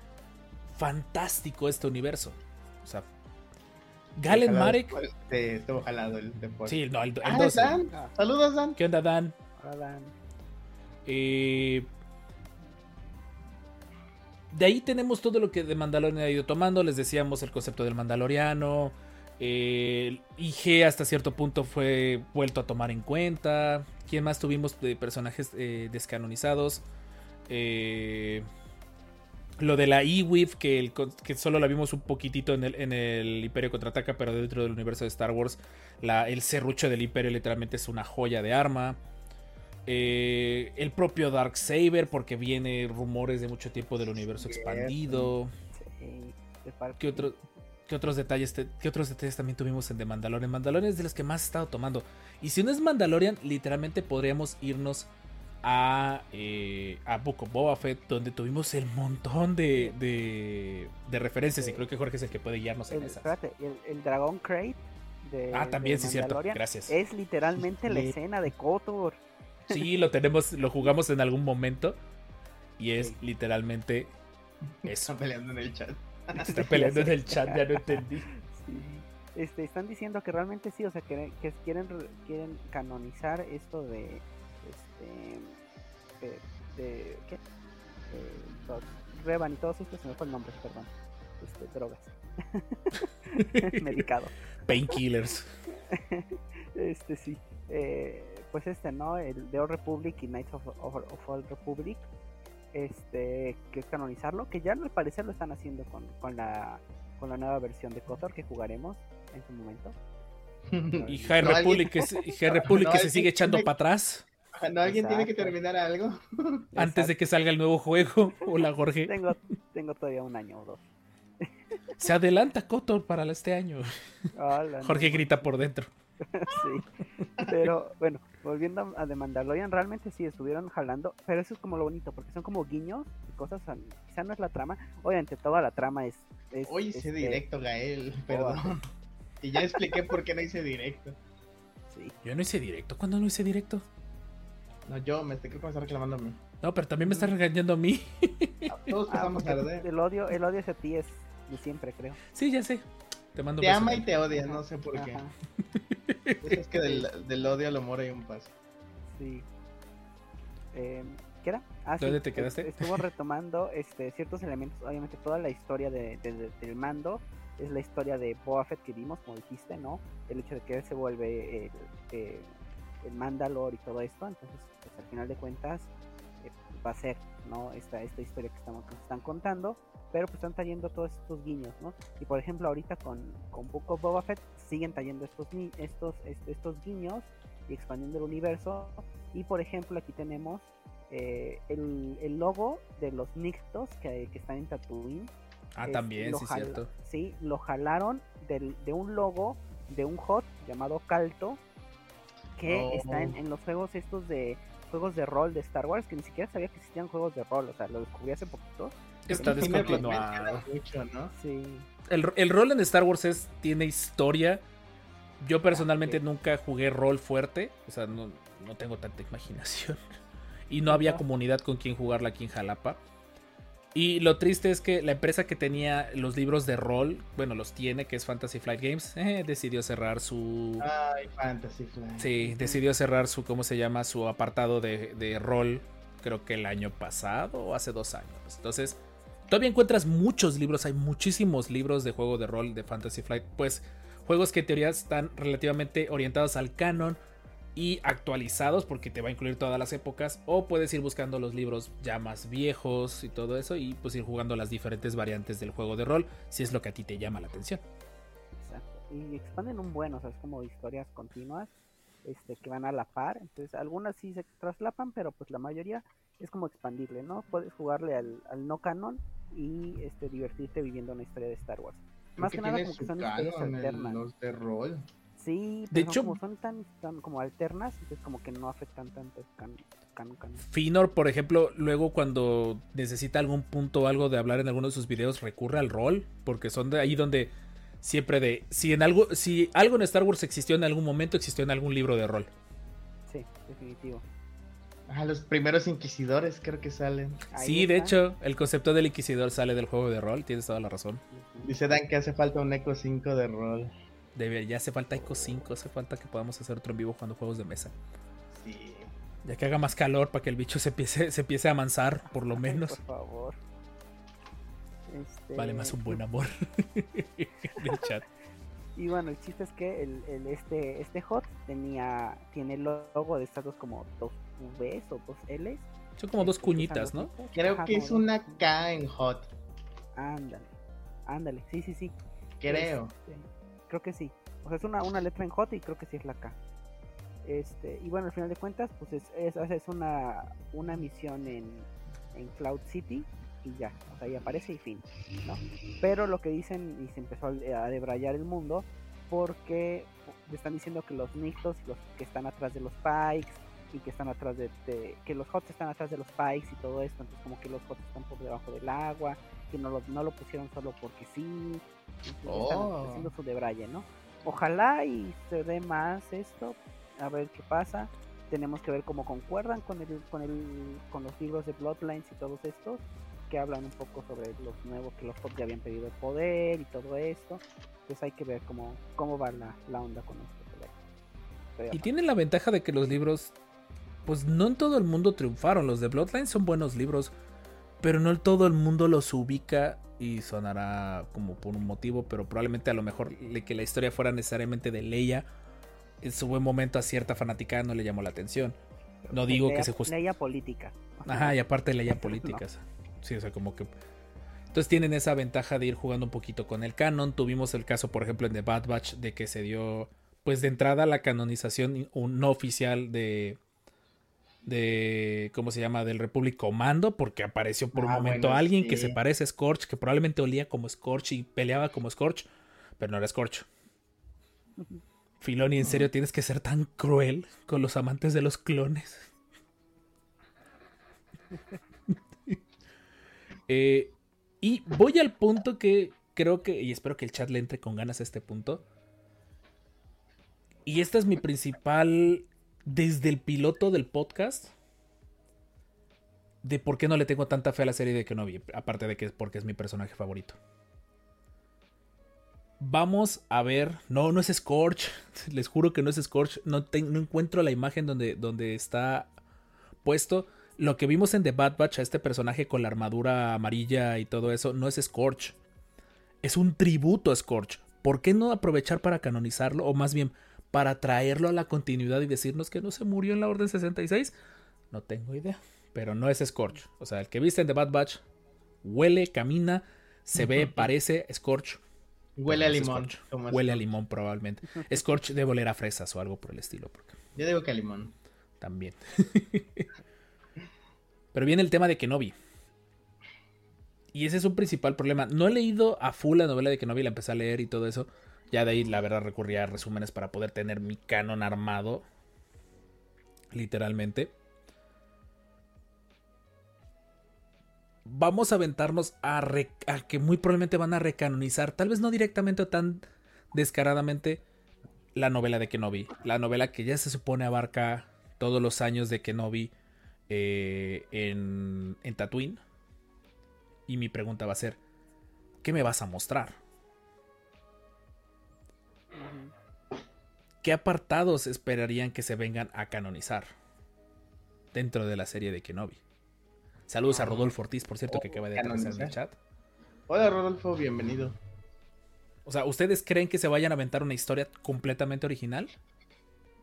fantástico este universo. O sea, Galen Jalado, Marek. Sí, estuvo jalado el deporte. Sí, no, el, el Ah, 12. Dan. Saludos, Dan. ¿Qué onda, Dan? Ahora dan- Eh, de ahí tenemos todo lo que de Mandalorian ha ido tomando. Les decíamos el concepto del Mandaloriano. Eh, IG hasta cierto punto fue vuelto a tomar en cuenta. ¿Quién más tuvimos de personajes eh, descanonizados? Eh, lo de la E-Weave, que, el solo la vimos un poquitito en el, en el Imperio Contraataca, pero dentro del universo de Star Wars, la- el serrucho del Imperio literalmente es una joya de arma. Eh, el propio Dark Saber, porque viene rumores de mucho tiempo del universo expandido. ¿Qué, otro- qué otros detalles te- qué otros detalles también tuvimos en The Mandalorian? Mandalorian es de los que más he estado tomando. Y si no es Mandalorian, literalmente podríamos irnos a, eh, a Book of Boba Fett, donde tuvimos el montón de, de, de referencias. Y creo que Jorge es el que puede guiarnos en el, esas. espérate, el, el Dragon Crate de, Ah, también, de sí, cierto. Mandalorian Gracias. Es literalmente la Sí. escena de Kotor. Sí, lo tenemos, lo jugamos en algún momento. Y es Sí. literalmente eso. Están peleando en el chat. Está peleando en el chat, ya no entendí. Sí. Este, están diciendo que realmente sí, o sea, que, que quieren, re- quieren canonizar esto de, este, de, de- ¿qué? Eh, Revan y todos estos, se me fue el nombre, perdón, este, drogas, medicado. Painkillers. Este sí, eh, pues este, ¿no? El The Old Republic y Knights of, of, of Old Republic, este, que es canonizarlo, que ya al parecer lo están haciendo con, con la con la nueva versión de KOTOR que jugaremos en su momento. Y High No, Republic, que, alguien- se- High Republic No, que se sigue echando para atrás ¿No alguien tiene que Exacto. terminar algo? antes de que salga el nuevo juego. Hola, Jorge. Tengo, tengo todavía un año o dos. Se adelanta Kotor para este año. Hola, no. Jorge grita por dentro. sí. Pero bueno, volviendo a The Mandalorian, realmente sí estuvieron jalando, pero eso es como lo bonito, porque son como guiños y cosas, quizá no es la trama, obviamente toda la trama es... es Hoy hice este, directo, Gael, perdón. Y ya expliqué por qué no hice directo. Sí, Yo no hice directo. ¿Cuándo no hice directo? No, yo me estoy creo que me está reclamando a mí. No, pero también me está regañando a mí. Todos Ah, pasamos tarde. el odio, el odio hacia ti es de siempre, creo. Sí, ya sé. Te mando Te besos. ama y te odia, no sé por qué. Ajá, es que del, del odio al amor hay un paso. sí. Eh, ¿Qué era? Ah, ¿Dónde sí, te quedaste? est- Estuvo retomando este, ciertos elementos, obviamente toda la historia de, de- de- del mando, es la historia de Boba Fett que vimos, como dijiste, ¿no? El hecho de que él se vuelve el, el, el Mandalor y todo esto, entonces, pues al final de cuentas, eh, va a ser, ¿no? Esta, esta historia que, estamos, que nos están contando, pero pues están trayendo todos estos guiños, ¿no? Y por ejemplo, ahorita con, con Book of Boba Fett siguen trayendo estos, estos, est- estos guiños y expandiendo el universo. Y por ejemplo, aquí tenemos eh, el, el logo de los Nictos que, que están en Tatooine. Ah, Es- también, sí, cierto. Sí, lo jalaron del- de un logo de un hot llamado Calto que Oh. está en, en los juegos estos de juegos de rol de Star Wars que ni siquiera sabía que existían juegos de rol, o sea, lo descubrí hace poquito. Está descontinuado. mucho, ¿no? Sí, El, el rol en Star Wars es, tiene historia. Yo personalmente ok. nunca jugué rol fuerte. O sea, no, no tengo tanta imaginación. Y no había comunidad con quien jugarla aquí en Jalapa. Y lo triste es que la empresa que tenía los libros de rol, bueno, los tiene, que es Fantasy Flight Games, eh, decidió cerrar su... Ay, Fantasy Flight. Sí, decidió cerrar su, ¿cómo se llama? Su apartado de, de rol, creo que el año pasado o hace dos años. Entonces, todavía encuentras muchos libros, hay muchísimos libros de juego de rol de Fantasy Flight, pues juegos que en teoría están relativamente orientados al canon y actualizados porque te va a incluir todas las épocas o puedes ir buscando los libros ya más viejos y todo eso y pues ir jugando las diferentes variantes del juego de rol si es lo que a ti te llama la atención. exacto. Y expanden un buen, o sea, es como historias continuas. este, que van a la par. Entonces, algunas sí se traslapan, pero pues la mayoría es como expandirle, ¿no? Puedes jugarle al, al no canon y este, divertirte viviendo una historia de Star Wars. Más que, nada como que son historias alternas. los de rol. Sí, De pero hecho- como son tan, tan como alternas, entonces como que no afectan tanto el canon. Finor, por ejemplo, luego cuando necesita algún punto o algo de hablar en alguno de sus videos, recurre al rol, porque son de ahí donde siempre de si en algo si algo en Star Wars existió en algún momento, existió en algún libro de rol. Sí, definitivo. Ah, los primeros inquisidores creo que salen. Ahí sí, de hecho, el concepto del inquisidor sale del juego de rol, tienes toda la razón. Dice Dan que hace falta un Eco 5 de rol. Debe, ya hace falta Ico 5, hace falta que podamos hacer otro en vivo jugando juegos de mesa. Sí. Ya que haga más calor para que el bicho se empiece, se empiece a amansar, por lo Ay, menos. por favor. Este, Vale más un buen amor. Del chat. Y bueno, el chiste es que el, el- este, este hot tenía, tiene el logo de estas dos como dos Vs o dos Ls. Son como dos este, cuñitas, ¿no? Creo Ajá, que es una K en Hot. Ándale, ándale, sí, sí, sí. Creo. Este, creo que sí. O sea, es una, una letra en J y creo que sí es la K. Este, y bueno, al final de cuentas, pues es, es, es una, una misión en, en Cloud City y ya, o sea, ahí aparece y fin, ¿no? Pero lo que dicen, y se empezó a debrayar el mundo, porque le están diciendo que los Nictos y los que están atrás de los Pikes y que están atrás de, de- que los Hots están atrás de los Pikes y todo esto, entonces como que los Hots están por debajo del agua, que no lo, no lo pusieron solo porque sí, ya están Oh. haciendo su debraye, ¿no? Ojalá y se dé más esto, a ver qué pasa. Tenemos que ver cómo concuerdan con el, con el, con los libros de Bloodlines y todos estos, que hablan un poco sobre los nuevos que los Hots ya habían pedido el poder y todo esto. Pues hay que ver cómo, cómo va la, la onda con esto. pero- Y tienen la ventaja de que los libros, pues no en todo el mundo triunfaron. Los de Bloodline son buenos libros, pero no en todo el mundo los ubica y sonará como por un motivo, pero probablemente a lo mejor que la historia fuera necesariamente de Leia, en su buen momento a cierta fanaticada no le llamó la atención. No digo que Leia- se just- Leia política. Ajá, y aparte Leia políticas. Sí, o sea, como que... Entonces tienen esa ventaja de ir jugando un poquito con el canon. Tuvimos el caso, por ejemplo, en The Bad Batch de que se dio, pues de entrada la canonización no oficial de, de, ¿cómo se llama? Del Republic Commando, porque apareció por un Ah, momento bueno, alguien que se parece a Scorch, que probablemente olía como Scorch y peleaba como Scorch, pero no era Scorch. Filoni, en serio, tienes que ser tan cruel con los amantes de los clones. Eh, y voy al punto que creo que, y espero que el chat le entre con ganas a este punto. Y esta es mi principal, desde el piloto del podcast, de por qué no le tengo tanta fe a la serie de Kenobi, aparte de que es porque es mi personaje favorito. Vamos a ver, no, no es Scorch, les juro que no es Scorch, no, encuentro la imagen donde está puesto. Lo que vimos en The Bad Batch a este personaje con la armadura amarilla y todo eso no es Scorch. Es un tributo a Scorch. ¿Por qué no aprovechar para canonizarlo? O más bien, para traerlo a la continuidad y decirnos que no se murió en la Orden 66? No tengo idea. Pero no es Scorch. O sea, el que viste en The Bad Batch huele, camina, se ve, parece Scorch. Huele a limón. Huele a limón probablemente. Scorch debe oler a fresas o algo por el estilo. Porque Yo digo que a limón. también. Pero viene el tema de Kenobi. Y ese es un principal problema. No he leído a full la novela de Kenobi, la empecé a leer y todo eso. Ya de ahí, la verdad, recurría a resúmenes para poder tener mi canon armado. Literalmente. Vamos a aventarnos a, a que muy probablemente van a recanonizar, tal vez no directamente o tan descaradamente, la novela de Kenobi. La novela que ya se supone abarca todos los años de Kenobi eh, en, en Tatooine. Y mi pregunta va a ser, ¿qué me vas a mostrar? ¿Qué apartados esperarían que se vengan a canonizar dentro de la serie de Kenobi? Saludos a Rodolfo Ortiz, por cierto, que acaba de aparecer en el chat. Hola Rodolfo, bienvenido. O sea, ¿ustedes creen que se vayan a aventar una historia completamente original?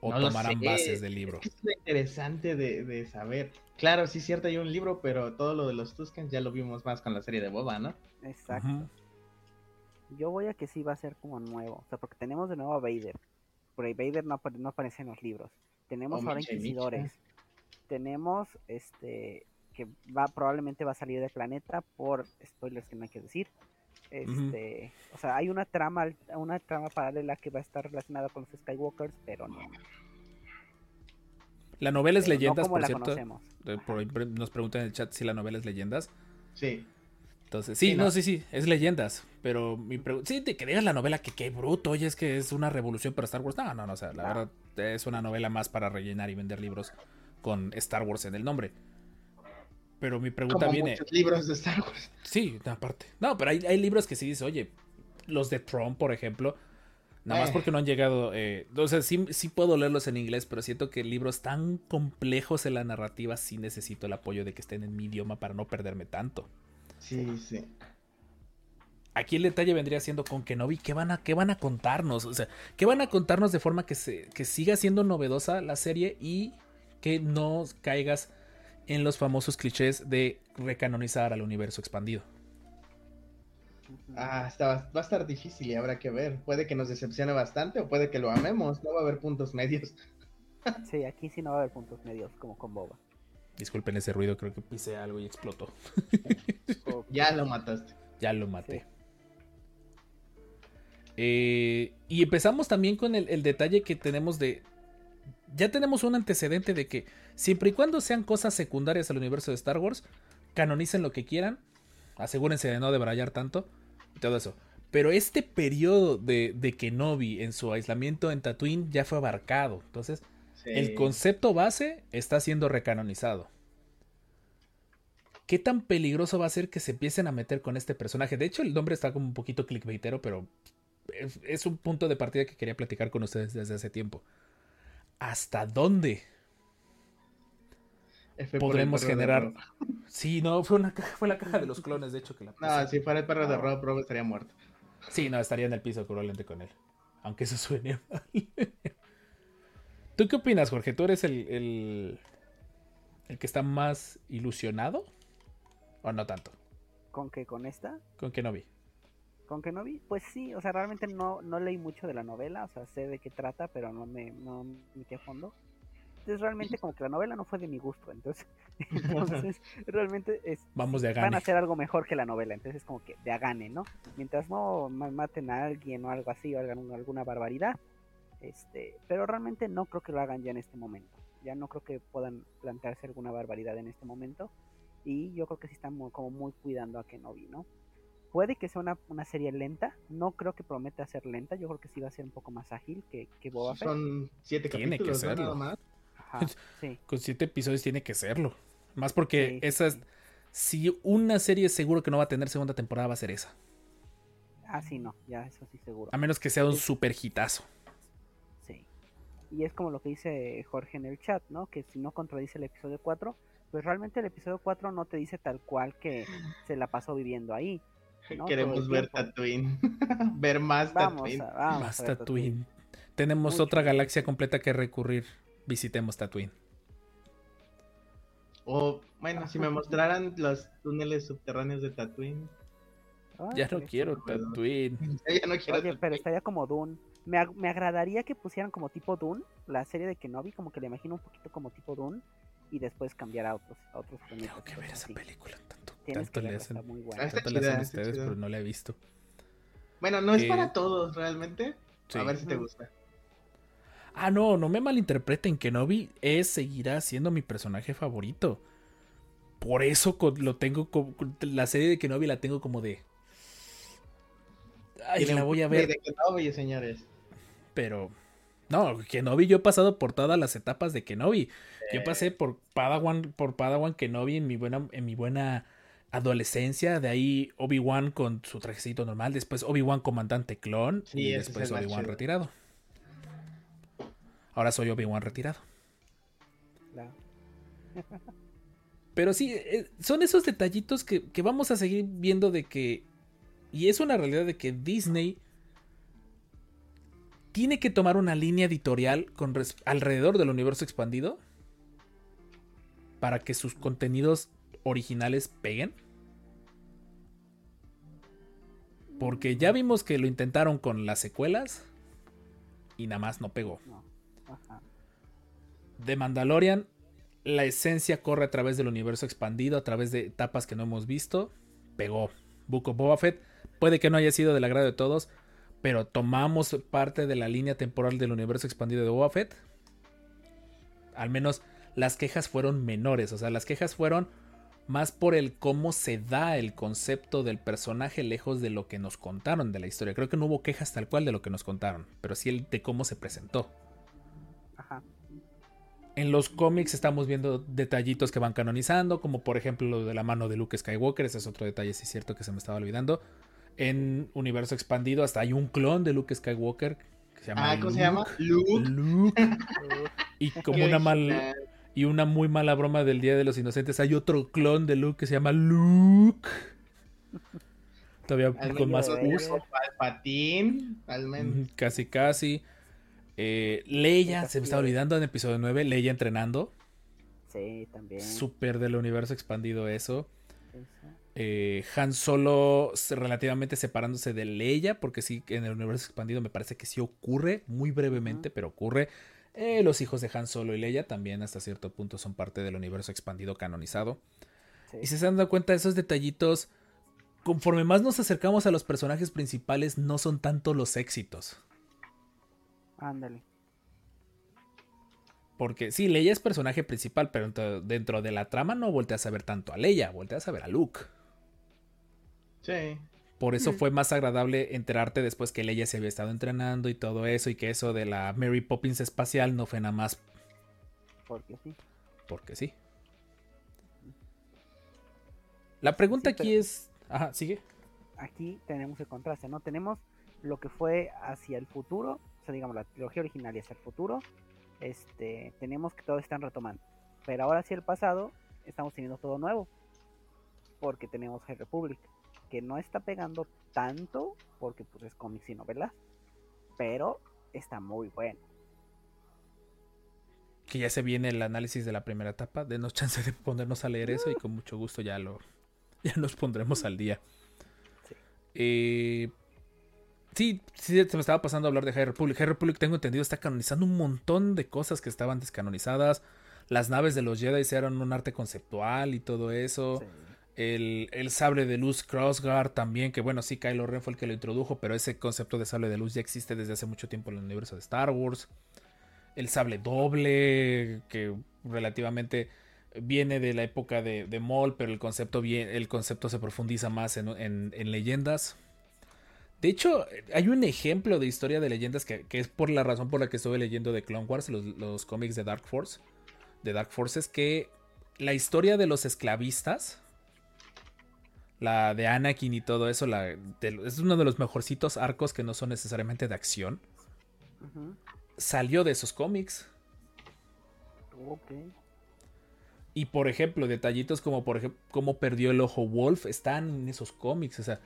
¿O No tomarán bases del libro? Es que es lo interesante de, de saber. Claro, sí es cierto, hay un libro, pero todo lo de los Tuscans ya lo vimos más con la serie de Boba, ¿no? Exacto. Yo voy a que sí va a ser como nuevo. O sea, porque tenemos de nuevo a Vader. Bray Vader no, apare- no aparece en los libros. Tenemos Oh, ahora inquisidores. Tenemos este que va probablemente va a salir del planeta por spoilers que no hay que decir. Este, o sea, hay una trama una trama paralela que va a estar relacionada con los Skywalkers, pero no, La novela es pero no leyendas, como por cierto. Eh, por nos preguntan en el chat si la novela es leyendas. Sí. Entonces, sí, Sí, no, no. sí, sí, es leyendas. Pero mi pregunta. Sí, que digas la novela que qué bruto, oye, es que es una revolución para Star Wars. No, no, no, o sea, la No. verdad es una novela más para rellenar y vender libros con Star Wars en el nombre. Pero mi pregunta Como viene. muchos libros de Star Wars. Sí, aparte. No, pero hay, hay libros que sí dice, oye, los de Trump, por ejemplo. Nada más Eh. porque no han llegado. eh, o sea, sí, sí puedo leerlos en inglés, pero siento que libros tan complejos en la narrativa sí necesito el apoyo de que estén en mi idioma para no perderme tanto. Sí, sí. Aquí el detalle vendría siendo con Kenobi, ¿qué van a, qué van a contarnos? O sea, ¿qué van a contarnos de forma que, se, que siga siendo novedosa la serie y que no caigas en los famosos clichés de recanonizar al universo expandido? Ah, está, va a estar difícil y habrá que ver. Puede que nos decepcione bastante o puede que lo amemos. No va a haber puntos medios. Sí, aquí sí no va a haber puntos medios como con Boba. Disculpen ese ruido, creo que pisé algo y explotó. O- Ya lo mataste. Ya lo maté. Sí. Eh, y empezamos también con el, el detalle que tenemos de... Ya tenemos un antecedente de que siempre y cuando sean cosas secundarias al universo de Star Wars, canonicen lo que quieran, asegúrense de no debrayar tanto y todo eso. Pero este periodo de, de Kenobi en su aislamiento en Tatooine ya fue abarcado. Entonces, Sí. el concepto base está siendo recanonizado. ¿Qué tan peligroso va a ser que se empiecen a meter con este personaje? De hecho, el nombre está como un poquito clickbaitero, pero es, es un punto de partida que quería platicar con ustedes desde hace tiempo. ¿Hasta dónde F el podremos generar? Sí, no, fue, una caja- fue la caja de los clones, de hecho, que la puse. No, si fuera el perro de No. Rob, Rob estaría muerto. Sí, no, estaría en el piso probablemente con él. Aunque eso suene mal. ¿Tú qué opinas, Jorge? ¿Tú eres el, el, el que está más ilusionado? ¿O no tanto? ¿Con qué? ¿Con esta? Con Kenobi. ¿Con Kenobi? Pues sí, o sea, realmente no, no leí mucho de la novela, o sea, sé de qué trata, pero no me, no me a fondo. Entonces realmente como que la novela no fue de mi gusto, entonces, entonces realmente es, Vamos de van a hacer algo mejor que la novela, entonces como que de agane, ¿no? Mientras no ma- maten a alguien o algo así o hagan un- alguna barbaridad, este, pero realmente no creo que lo hagan ya en este momento. Ya no creo que puedan plantearse alguna barbaridad en este momento y yo creo que sí están muy- como muy cuidando a Kenobi, ¿no? Puede que sea una, una serie lenta, no creo que prometa ser lenta, yo creo que sí va a ser un poco más ágil que, que Boba Fett. Son siete Tiene que serlo. Nada más. Ajá, sí. Con siete episodios tiene que serlo. Más porque Sí, sí, esas. sí. Si una serie seguro que no va a tener segunda temporada, va a ser esa. Ah, sí, no, ya eso sí seguro. A menos que sea un Sí. super hitazo. Sí. Y es como lo que dice Jorge en el chat, ¿no? Que si no contradice el episodio 4, pues realmente el episodio 4 no te dice tal cual que se la pasó viviendo ahí. No, Queremos ver. Tatooine. ver más Vamos Tatooine. a, vamos Más a ver Tatooine. Tenemos Mucho. otra galaxia completa que recurrir. Visitemos Tatooine. O, bueno, si me mostraran los túneles subterráneos de Tatooine. Ah, Ya no quiero. Tatooine. Ya no quiero Oye, pero Tatooine. estaría como Dune. Me, ag- me agradaría que pusieran como tipo Dune, la serie de Kenobi, como que le imagino un poquito como tipo Dune, y después cambiar a otros, a otros planetas. Tengo que ver esa así. película. Tienes tanto que le hacen, está muy buena. Ah, tanto le hacen ustedes, pero no la he visto. Bueno, no es para todos realmente. Sí. A ver si te gusta. Ah, no, no me malinterpreten. Kenobi es, seguirá siendo mi personaje favorito. Por eso lo tengo como. La serie de Kenobi la tengo como de. Ay, la voy a ver. De Kenobi, señores. Pero. No, Kenobi, yo he pasado por todas las etapas de Kenobi. Yo pasé por Padawan, por Padawan Kenobi en mi buena, en mi buena adolescencia. De ahí Obi-Wan con su trajecito normal. Después Obi-Wan comandante clon. Sí, y después Obi-Wan retirado. Ahora soy Obi-Wan retirado. Pero sí, eh, son esos detallitos que, que vamos a seguir viendo de que... Y es una realidad de que Disney tiene que tomar una línea editorial con alrededor del universo expandido para que sus contenidos originales peguen. Porque ya vimos que lo intentaron con las secuelas y nada más no pegó. De Mandalorian, la esencia corre a través del universo expandido, a través de etapas que no hemos visto. Pegó. Book of Boba Fett puede que no haya sido del agrado de todos, pero tomamos parte de la línea temporal del universo expandido de Boba Fett. Al menos las quejas fueron menores, o sea, las quejas fueron más por el cómo se da el concepto del personaje lejos de lo que nos contaron de la historia. Creo que no hubo quejas tal cual de lo que nos contaron, pero sí el de cómo se presentó. Ajá. En los cómics estamos viendo detallitos que van canonizando, como por ejemplo lo de la mano de Luke Skywalker, ese es otro detalle, sí es cierto que se me estaba olvidando. En Universo Expandido hasta hay un clon de Luke Skywalker que se llama Ah, ¿cómo se llama? Luke. Luke. Y como una mal. Y una muy mala broma del Día de los Inocentes, hay otro clon de Luke que se llama Luke. Todavía con más de us. Vader. Palpatín, al menos. Ujú, Casi, casi. Eh, Leia, se me está olvidando en episodio 9, Leia entrenando. Sí, también. Súper del universo expandido eso. Eh, Han Solo relativamente separándose de Leia, porque sí, en el universo expandido me parece que sí ocurre, muy brevemente, pero ocurre. Eh, los hijos de Han Solo y Leia también hasta cierto punto son parte del universo expandido canonizado. Sí. Y si se han dado cuenta, esos detallitos, conforme más nos acercamos a los personajes principales, no son tanto los éxitos. Ándale. Porque sí, Leia es personaje principal, pero dentro- dentro de la trama no volteas a ver tanto a Leia, volteas a ver a Luke. Sí. Por eso Mm. fue más agradable enterarte después que Leia se había estado entrenando y todo eso, y que eso de la Mary Poppins espacial no fue nada más Porque sí. porque sí. La pregunta Sí, aquí es. Ajá, sigue. Aquí tenemos el contraste, ¿no? Tenemos lo que fue hacia el futuro, o sea, digamos, la trilogía original y hacia el futuro. Este, tenemos que todo están retomando. Pero ahora hacia el pasado, estamos teniendo todo nuevo. Porque tenemos High Republic, que no está pegando tanto, porque pues es cómics y novelas. Pero está muy bueno. Que ya se viene el análisis de la primera etapa. Denos chance de ponernos a leer eso y con mucho gusto ya lo. Ya nos pondremos al día. Sí. Eh, sí, sí, se me estaba pasando a hablar de High Republic. High Republic, tengo entendido, está canonizando un montón de cosas que estaban descanonizadas. Las naves de los Jedi eran un arte conceptual y todo eso. Sí. El, el sable de luz Crossguard también, que bueno, sí, Kylo Ren fue el que lo introdujo, pero ese concepto de sable de luz ya existe desde hace mucho tiempo en el universo de Star Wars. El sable doble, que relativamente viene de la época de, de pero el concepto, el concepto se profundiza más en, en- en leyendas. De hecho, hay un ejemplo de historia de leyendas que, que es por la razón por la que estuve leyendo de Clone Wars, los, los cómics de Dark Force, de Dark Forces, que la historia de los esclavistas, la de Anakin y todo eso, la, de- es uno de los mejorcitos arcos que no son necesariamente de acción, salió de esos cómics. Ok. Y por ejemplo, detallitos como por ejemplo cómo perdió el ojo Wolf están en esos cómics. O sea,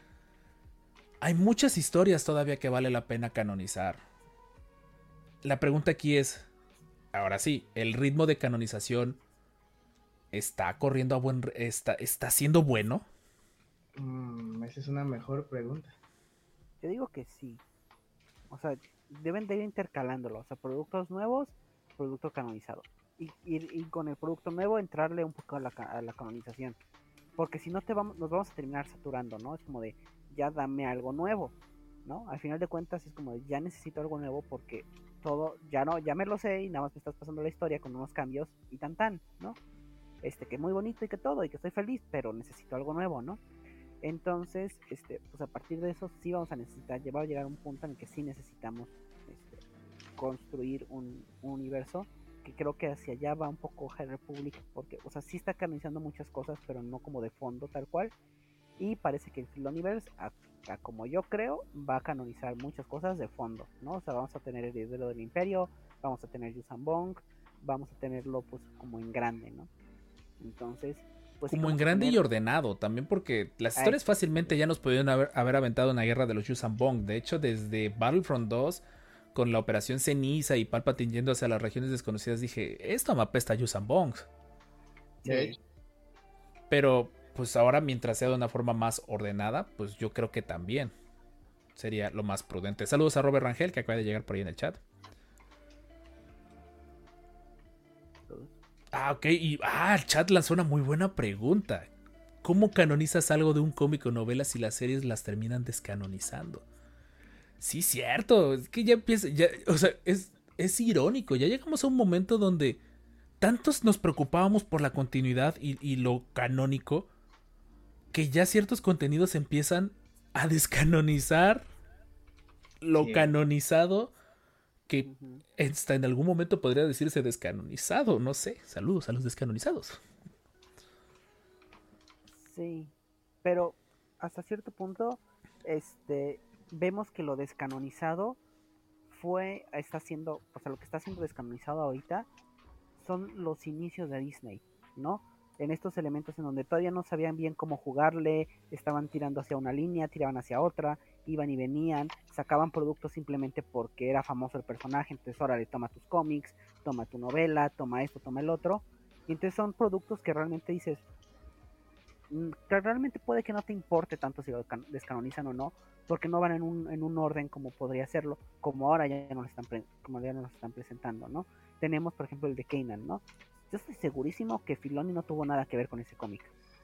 hay muchas historias todavía que vale la pena canonizar. La pregunta aquí es, ahora sí, ¿el ritmo de canonización está corriendo a buen... está, está siendo bueno? Mm, esa es una mejor pregunta. Yo digo que sí. O sea, deben de ir intercalándolo. O sea, productos nuevos, producto canonizado. Y, y- y con el producto nuevo entrarle un poco a la, a la canonización. Porque si no te vamos, nos vamos a terminar saturando, ¿no? Es como de, ya dame algo nuevo, ¿no? Al final de cuentas es como de, ya necesito algo nuevo porque todo, ya no, ya me lo sé y nada más me estás pasando la historia con unos cambios y tan tan, ¿no? Este, que muy bonito y que todo y que estoy feliz, pero necesito algo nuevo, ¿no? Entonces, este, pues a partir de eso sí vamos a necesitar, va a llegar un punto en el que sí necesitamos este, construir un, un universo que creo que hacia allá va un poco High Republic, porque, o sea, sí está canonizando muchas cosas, pero no como de fondo tal cual. Y parece que el Filoniverse, a, a como yo creo, va a canonizar muchas cosas de fondo, ¿no? O sea, vamos a tener el heredero del Imperio, vamos a tener Yuuzhan Vong, vamos a tenerlo pues como en grande, ¿no? Entonces, pues sí, Como en grande y ordenado, también porque las Ay. historias fácilmente ya nos pudieron haber, haber aventado una guerra de los Yuuzhan Vong. De hecho, desde Battlefront 2, con la operación Ceniza y Palpatine yendo hacia las regiones desconocidas, dije, esto me apesta a Yuuzhan. De hecho, Pero, pues ahora, mientras sea de una forma más ordenada, pues yo creo que también sería lo más prudente. Saludos a Robert Rangel, que acaba de llegar por ahí en el chat. Ah, ok. Y ah, el chat lanzó una muy buena pregunta. ¿Cómo canonizas algo de un cómic o novela si las series las terminan descanonizando? Sí, cierto. Es que ya empieza. Ya, o sea, es, es irónico. Ya llegamos a un momento donde tantos nos preocupábamos por la continuidad y, y lo canónico que ya ciertos contenidos empiezan a descanonizar lo Sí. canonizado que hasta en algún momento podría decirse descanonizado, no sé. Saludos a los descanonizados. Sí, pero hasta cierto punto, este, vemos que lo descanonizado fue, está siendo, o sea, lo que está siendo descanonizado ahorita son los inicios de Disney, ¿no? En estos elementos en donde todavía no sabían bien cómo jugarle, estaban tirando hacia una línea, tiraban hacia otra, iban y venían, sacaban productos simplemente porque era famoso el personaje, entonces órale, toma tus cómics, toma tu novela, toma esto, toma el otro, y entonces son productos que realmente dices, mm, que realmente puede que no te importe tanto si lo can- descanonizan o no, porque no van en un, en un orden como podría serlo, como ahora ya nos están, pre- como ya nos están presentando, ¿no? Tenemos, por ejemplo, el de Kanan, ¿no? Yo estoy segurísimo que Filoni no tuvo nada que ver con ese cómic.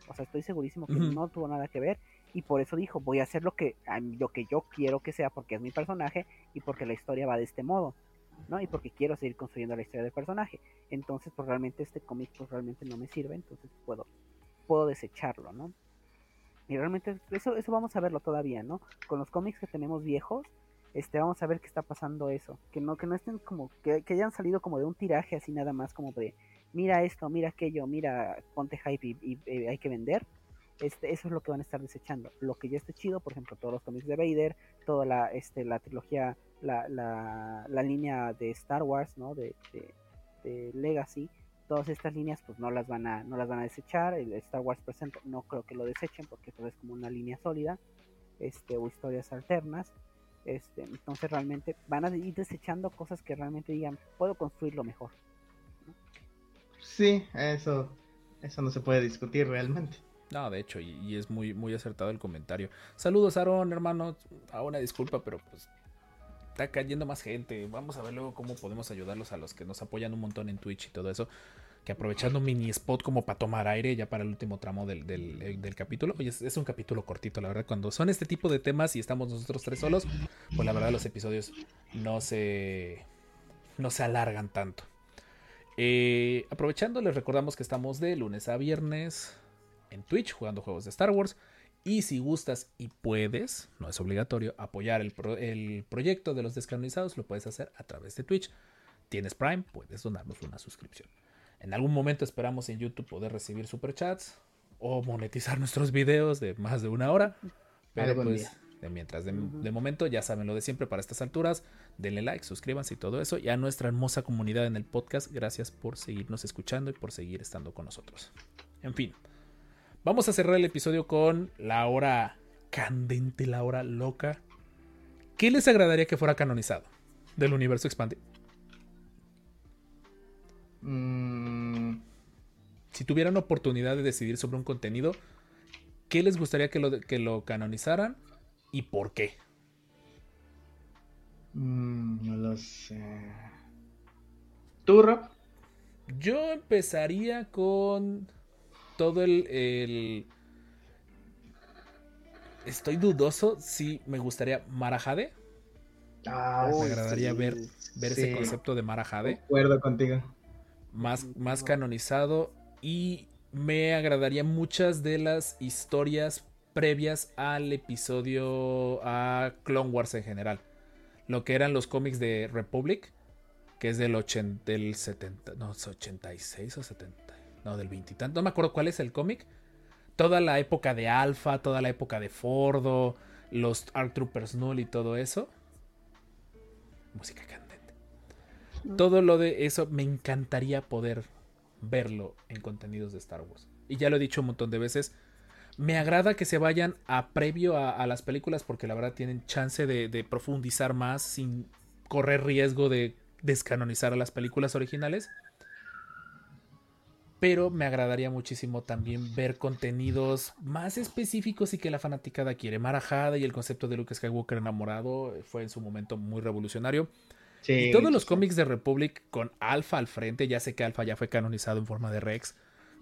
O sea, estoy segurísimo que no tuvo nada que ver y por eso dijo, voy a hacer lo que, lo que yo quiero que sea porque es mi personaje y porque la historia va de este modo. ¿no? Y porque quiero seguir construyendo la historia del personaje. Entonces, pues realmente este cómic pues realmente no me sirve, entonces puedo puedo desecharlo, ¿no? Y realmente eso eso vamos a verlo todavía, ¿no? Con los cómics que tenemos viejos, este vamos a ver qué está pasando eso, que no que no estén como que, que hayan salido como de un tiraje así nada más como de mira esto, mira aquello, mira, ponte hype y, y- y hay que vender. Este, eso es lo que van a estar desechando. Lo que ya esté chido, por ejemplo, todos los cómics de Vader, toda la, este, la trilogía, la, la, la línea de Star Wars, ¿no? De, de, de Legacy, todas estas líneas pues no las van a, no las van a desechar. El Star Wars Present no creo que lo desechen porque todo es como una línea sólida, este, o historias alternas. Este, entonces realmente van a ir desechando cosas que realmente digan, puedo construirlo mejor. Sí, eso, eso no se puede discutir realmente. No, de hecho, y, es muy, muy acertado el comentario. Saludos, Aaron, hermano. A una disculpa, pero pues está cayendo más gente. Vamos a ver luego cómo podemos ayudarlos a los que nos apoyan un montón en Twitch y todo eso. Que aprovechando un mini spot como para tomar aire ya para el último tramo del, del- eh, capítulo. Oye, es, es un capítulo cortito, la verdad. Cuando son este tipo de temas y estamos nosotros tres solos, pues la verdad los episodios no se, no se alargan tanto. Eh, aprovechando, les recordamos que estamos de lunes a viernes en Twitch jugando juegos de Star Wars. Y si gustas y puedes, no es obligatorio, apoyar el, pro- el proyecto de los descanonizados, lo puedes hacer a través de Twitch. Tienes Prime, puedes donarnos una suscripción. En algún momento esperamos en YouTube poder recibir superchats o monetizar nuestros videos de más de una hora. Pero pues, día. de mientras, de, de momento, ya saben lo de siempre para estas alturas. Denle like, suscríbanse y todo eso. Y a nuestra hermosa comunidad en el podcast, gracias por seguirnos escuchando y por seguir estando con nosotros. En fin, vamos a cerrar el episodio con la hora candente, la hora loca. ¿Qué les agradaría que fuera canonizado del universo expandido? Mm, Si tuvieran oportunidad de decidir sobre un contenido, ¿qué les gustaría que lo, que lo canonizaran y por qué? mm, no lo sé. ¿Tú, Rob? Yo empezaría con todo el, el- Estoy dudoso si me gustaría Mara Jade. Ah, Me sí, agradaría ver, ver ese concepto de Mara Jade Acuerdo contigo. más, más canonizado y me agradaría muchas de las historias previas al episodio a Clone Wars en general. Lo que eran los cómics de Republic, que es del, 80, del 70, no, es 86 o 70, no, del 20 y tanto, no me acuerdo cuál es el cómic. Toda la época de Alpha, toda la época de Fordo, los Arc Troopers Null y todo eso. Música candente. Todo lo de eso me encantaría poder verlo en contenidos de Star Wars. Y ya lo he dicho un montón de veces. Me agrada que se vayan a previo a, a las películas porque la verdad tienen chance de, de profundizar más sin correr riesgo de descanonizar a las películas originales. Pero me agradaría muchísimo también ver contenidos más específicos y que la fanaticada quiere. Marajada y el concepto de Luke Skywalker enamorado fue en su momento muy revolucionario. Sí, Y todos los cómics de Republic con Alpha al frente, ya sé que Alpha ya fue canonizado en forma de Rex,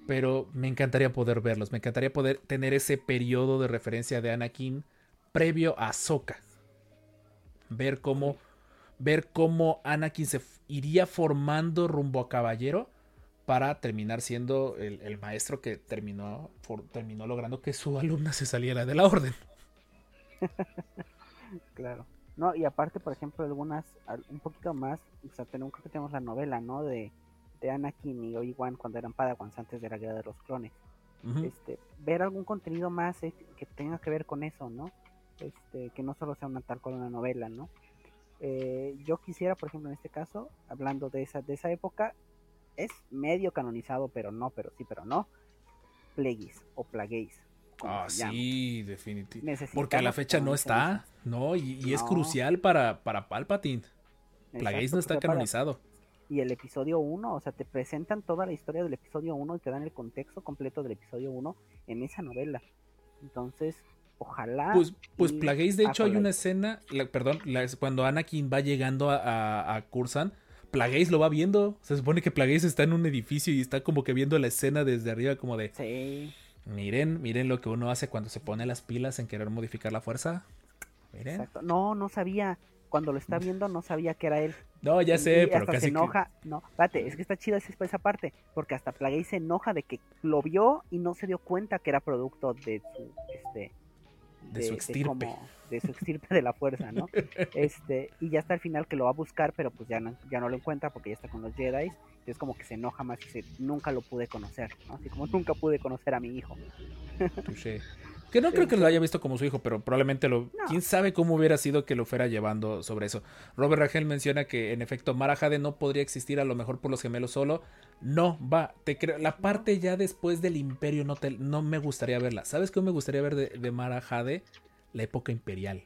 pero me encantaría poder verlos, me encantaría poder tener ese periodo de referencia de Anakin previo a Ahsoka. Ver cómo, ver cómo Anakin se iría formando rumbo a caballero para terminar siendo el, el maestro que terminó, terminó logrando que su alumna se saliera de la orden. Claro. No, y aparte, por ejemplo, algunas, al- un poquito más, o sea, tenemos, creo que tenemos la novela, ¿no? De, de Anakin y Obi-Wan cuando eran Padawans antes de la Guerra de los Clones. Este, ver algún contenido más eh, que tenga que ver con eso, ¿no? Este, que no solo sea una tal cual una novela, ¿no? Eh, yo quisiera, por ejemplo, en este caso, hablando de esa, de esa época, es medio canonizado, pero no, pero sí, pero no. Plagueis o Plagueis. Ah, sí, definitivamente. Porque a la fecha no está. ¿no? Y, y es No. crucial para, para Palpatine. Plagueis no está para- canonizado. y el episodio 1, o sea, te presentan toda la historia del episodio 1 y te dan el contexto completo del episodio 1 en esa novela. Entonces, ojalá. Pues, pues Plagueis, de hecho, hay una escena, la- perdón, la- cuando Anakin va llegando a, a, Plagueis lo va viendo. Se supone que Plagueis está en un edificio y está como que viendo la escena desde arriba, como de, Sí, miren, miren lo que uno hace cuando se pone las pilas en querer modificar la fuerza. Miren. exacto. No, no sabía. Cuando lo está viendo, no sabía que era él. No, ya Y sé, pero hasta casi se que- enoja. No, espérate, es que está chida esa, parte. Porque hasta Plagueis se enoja de que lo vio y no se dio cuenta que era producto de su. Este, De su extirpe. como- de su extirpe de la fuerza, ¿no? Este, y ya hasta el final que lo va a buscar, pero pues ya no, ya no lo encuentra porque ya está con los Jedi. Es como que se enoja más y dice, nunca lo pude conocer, ¿no? Así como nunca pude conocer a mi hijo. Que no creo que lo haya visto como su hijo, pero probablemente lo. No. Quién sabe cómo hubiera sido que lo fuera llevando sobre eso. Robert Rangel menciona que en efecto Mara Jade no podría existir a lo mejor por los gemelos solo. No, va, te creo. La parte ya después del Imperio no, te, no me gustaría verla. ¿Sabes qué me gustaría ver de, de Mara Jade? La época imperial.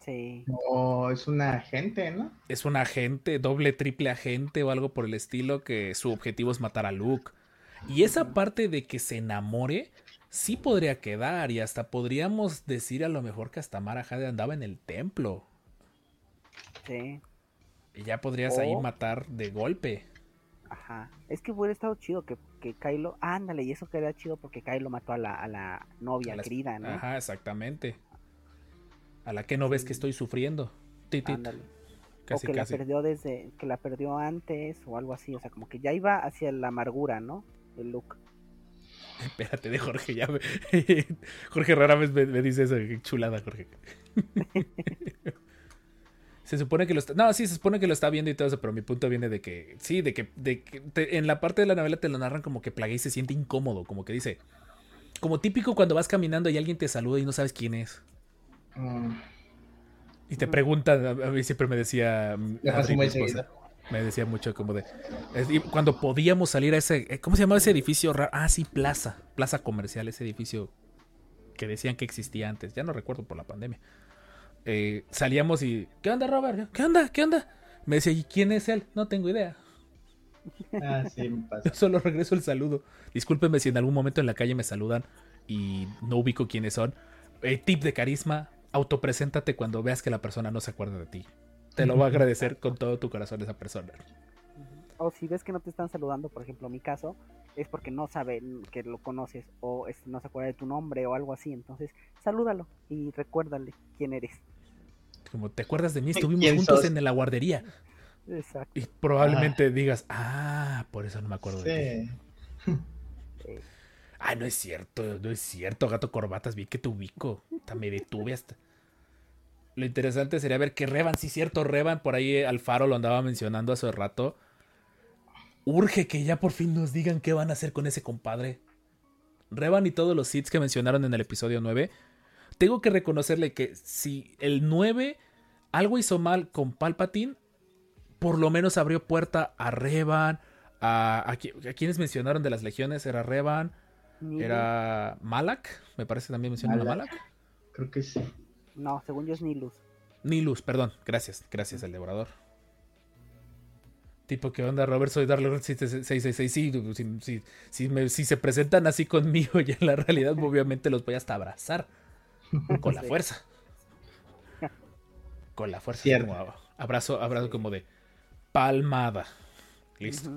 Sí, No, es una agente, ¿no? Es un agente, doble, triple agente o algo por el estilo, que su objetivo es matar a Luke. Y esa parte de que se enamore, sí podría quedar. Y hasta podríamos decir a lo mejor que hasta Mara Jade andaba en el templo. sí, Y ya podrías ahí O- matar de golpe. ajá. Es que hubiera estado chido que, que Kylo, ándale, y eso quedaría chido porque Kylo mató a la, a la novia A las- querida, ¿no? Ajá, exactamente. A la que no ves que estoy sufriendo. Titit. Casi, o que casi. la perdió desde, que la perdió antes o algo así, o sea, como que ya iba hacia la amargura, ¿no? De Luke. Espérate de Jorge, ya me- Jorge rara vez me, me dice eso, qué chulada, Jorge. se supone que lo está. No, sí, se supone que lo está viendo y todo eso, pero mi punto viene de que. Sí, de que, de que te- en la parte de la novela te lo narran como que Plagueis se siente incómodo, como que dice. Como típico cuando vas caminando y alguien te saluda y no sabes quién es. Mm, Y te preguntan, a mí siempre me decía. mm, mi esposa. Me decía mucho como de. cuando podíamos salir a ese. eh, ¿Cómo se llamaba ese edificio raro? Ah, sí, Plaza. Plaza Comercial, ese edificio que decían que existía antes. Ya no recuerdo por la pandemia. Eh, salíamos y. ¿Qué onda, Robert? ¿Qué onda? ¿Qué onda? Me decía, ¿y quién es él? No tengo idea. Ah, sí, me pasa. Yo solo regreso el saludo. Discúlpenme si en algún momento en la calle me saludan y no ubico quiénes son. Eh, tip de carisma: autopreséntate cuando veas que la persona no se acuerda de ti. Te lo va a agradecer con todo tu corazón esa persona. O si ves que no te están saludando, por ejemplo, mi caso, es porque no saben que lo conoces o no se acuerda de tu nombre o algo así. Entonces, salúdalo y recuérdale quién eres. Como, ¿te acuerdas de mí? Estuvimos ¿Quién juntos sos? en la guardería. Exacto. Y probablemente digas, ah, por eso no me acuerdo de ti. Sí. Ah, no es cierto, no es cierto, gato corbatas, vi que te ubico. Hasta me detuve hasta. Lo interesante sería ver que Revan, sí, cierto, Revan, por ahí Alfaro lo andaba mencionando hace rato. Urge que ya por fin nos digan qué van a hacer con ese compadre. Revan y todos los hits que mencionaron en el episodio 9. Tengo que reconocerle que si el 9 algo hizo mal con Palpatine, por lo menos abrió puerta a Revan, a, a, qui- a quienes mencionaron de las legiones, era Revan, era Malak, me parece también mencionaron a. Malak. Creo que sí. No, según yo es Nilus. Nilus, perdón, gracias, gracias, el devorador. Tipo, ¿qué onda, Robert? Soy Dark 666. Sí, si, si, si, me- si se presentan así conmigo y en la realidad, obviamente los voy hasta abrazar. Con la Sí. fuerza. Con la fuerza. Cierto. como Abrazo, abrazo como de palmada. Listo.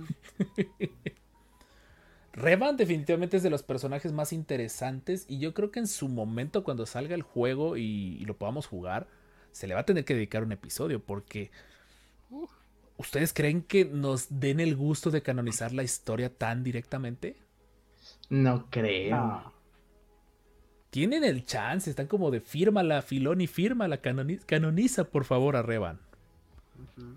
Revan definitivamente es de los personajes más interesantes y yo creo que en su momento cuando salga el juego y, y lo podamos jugar, se le va a tener que dedicar un episodio porque ¿ustedes creen que nos den el gusto de canonizar la historia tan directamente? No creo. No. Tienen el chance, están como de fírmala, Filoni, fírmala, canoni- canoniza por favor a Revan. Ujú.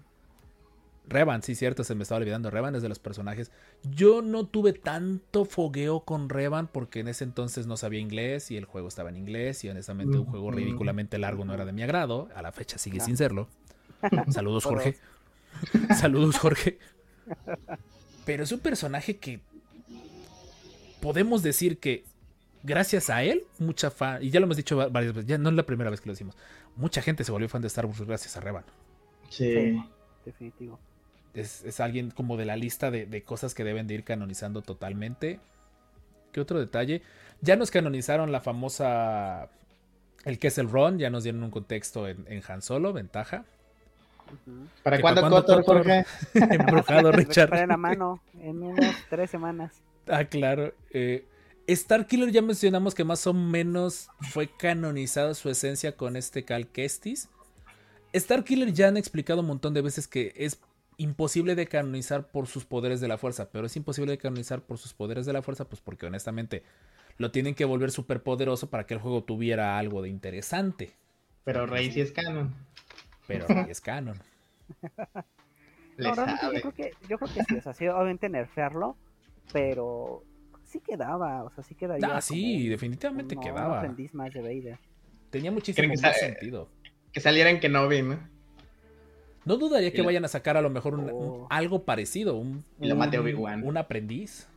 Revan, sí, cierto, se me estaba olvidando. Revan es de los personajes. Yo no tuve tanto fogueo con Revan porque en ese entonces no sabía inglés y el juego estaba en inglés y honestamente un juego ridículamente largo no era de mi agrado. A la fecha sigue sin serlo. Saludos. Jorge. Saludos, Jorge. Pero es un personaje que podemos decir que gracias a él, mucha fan, y ya lo hemos dicho va- varias veces, ya no es la primera vez que lo decimos, mucha gente se volvió fan de Star Wars gracias a Revan. Sí. Sí, definitivo. Es, es alguien como de la lista de, de cosas que deben de ir canonizando totalmente. ¿Qué otro detalle? Ya nos canonizaron la famosa. El que es el Ron, ya nos dieron un contexto en, en Han Solo, ventaja. ¿Para ¿Que cuándo para Cotor? Jorge? Embrujado, Richard. Recuperen la mano en unas tres semanas. Ah, claro. Eh, Starkiller ya mencionamos que más o menos fue canonizado su esencia con este Cal Kestis. Starkiller ya han explicado un montón de veces que es imposible de canonizar por sus poderes de la fuerza, pero es imposible de canonizar por sus poderes de la fuerza, pues porque honestamente lo tienen que volver súper poderoso para que el juego tuviera algo de interesante. Pero Rey sí es canon. Pero ahí es canon. No, yo creo que, yo creo que sí, o sea, sí, obviamente nerfearlo, pero sí quedaba, o sea, sí quedaría. Ah, sí, definitivamente un- un quedaba. aprendiz más de Vader. Tenía muchísimo que más sentido. Que saliera en Kenobi, ¿no? No dudaría que vayan a sacar a lo mejor un- un- Oh. algo parecido, un, Y lo mate un- Obi-Wan. un aprendiz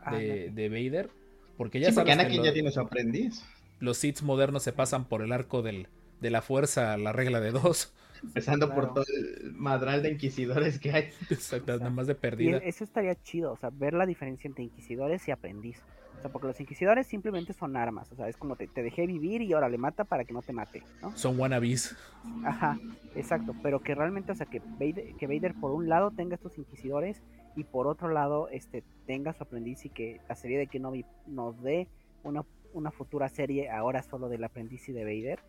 Ah, de, no, de Vader. Porque ya Sí, porque que Anakin lo- ya tiene su aprendiz. los Sith modernos se pasan por el arco del, de la fuerza, la regla de dos. Empezando Claro. por todo el madral de inquisidores que hay. Exacto, nada más de Y perdida. eso estaría chido, o sea, ver la diferencia entre inquisidores y aprendiz. O sea, porque los inquisidores simplemente son armas, o sea, es como te, te dejé vivir y ahora le mata para que no te mate, ¿no? Son wannabes. Ajá, exacto, pero que realmente, o sea, que Vader, que Vader por un lado tenga estos inquisidores y por otro lado este tenga su aprendiz y que la serie de Kenobi nos dé una, una futura serie ahora solo del aprendiz y de Vader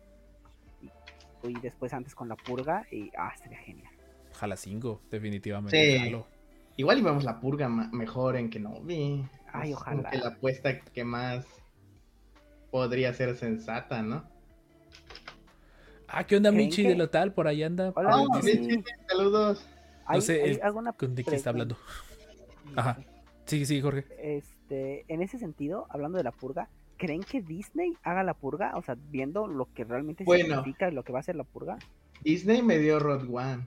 y, y después antes con la purga y ah, sería genial. Jala 5, definitivamente. Sí. jalo. Igual y vemos la purga mejor en Kenobi. Ay, Es ojalá. que la apuesta que más podría ser sensata, ¿no? Ah, ¿qué onda, ¿Creen Michi que- de lo tal? Por ahí anda. Hola, Oh, sí. dice- Michi, saludos. No sé el- alguna ¿Con de quién está hablando? Ajá. Sí, sí, Jorge. Este, en ese sentido, hablando de la purga, ¿creen que Disney haga la purga? O sea, viendo lo que realmente Bueno. significa y lo que va a ser la purga. Disney me dio Road One.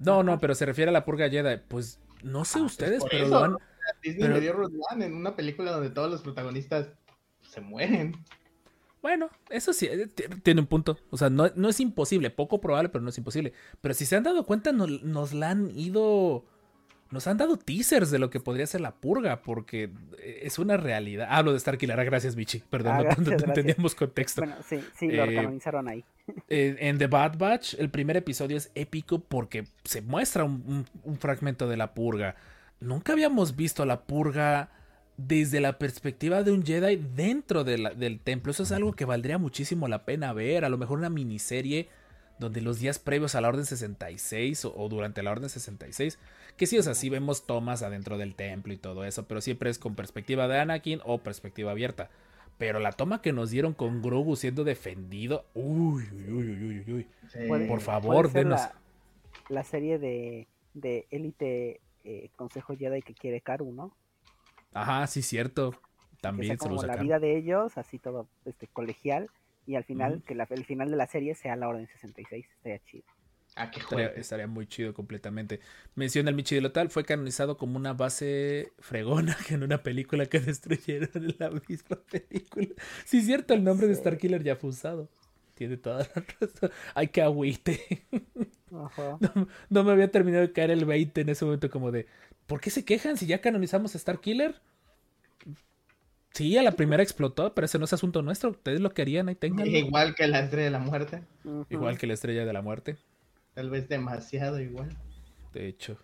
No, no, pero se refiere a la purga Jedi. Pues no sé Ah, ustedes, por pero eso. lo han, Disney Pero- me dio Road One en una película donde todos los protagonistas se mueren. Bueno, eso sí, eh, tiene un punto. O sea, no, no es imposible, poco probable, pero no es imposible. Pero si se han dado cuenta, no- nos la han ido. Nos han dado teasers de lo que podría ser la purga, porque eh, es una realidad. Hablo de Starkiller, ah, gracias, Bichi. Perdón, Ah, no, gracias, no entendíamos contexto. Bueno, sí, sí, lo Eh, canonizaron ahí. Eh, en The Bad Batch, el primer episodio es épico porque se muestra un, un- un fragmento de la purga. Nunca habíamos visto la purga desde la perspectiva de un Jedi dentro de la- del templo. Eso es algo que valdría muchísimo la pena ver. A lo mejor una miniserie donde los días previos a la Orden 66 o, o durante la Orden 66, que sí, o sea, sí vemos tomas adentro del templo y todo eso, pero siempre es con perspectiva de Anakin o perspectiva abierta. Pero la toma que nos dieron con Grogu siendo defendido, uy, uy, uy, uy, uy, uy. Sí. Por favor, denos. La, la serie de, de Élite eh, Consejo Jedi que quiere Karu, ¿no? Ajá, sí, cierto. que También sea se lo como la vida de ellos, así todo este colegial, y al final, que la- el final de la serie sea la Orden 66, estaría chido. Ah, qué Estaría, juego. estaría muy chido completamente. Menciona el Michi de Lotal, fue canonizado como una base fregona que en una película que destruyeron en la misma película. Sí, cierto, el nombre de Sí. Starkiller ya fue usado. Tiene toda la razón. Ay, qué agüite. Ajá. No, no me había terminado de caer el 20 en ese momento como de, ¿por qué se quejan si ya canonizamos a Starkiller? Sí, a la primera explotó, pero ese no es asunto nuestro. Ustedes lo querían, ahí tengan. Igual que la estrella de la muerte. Igual que la estrella de la muerte, Tal vez demasiado igual. de hecho.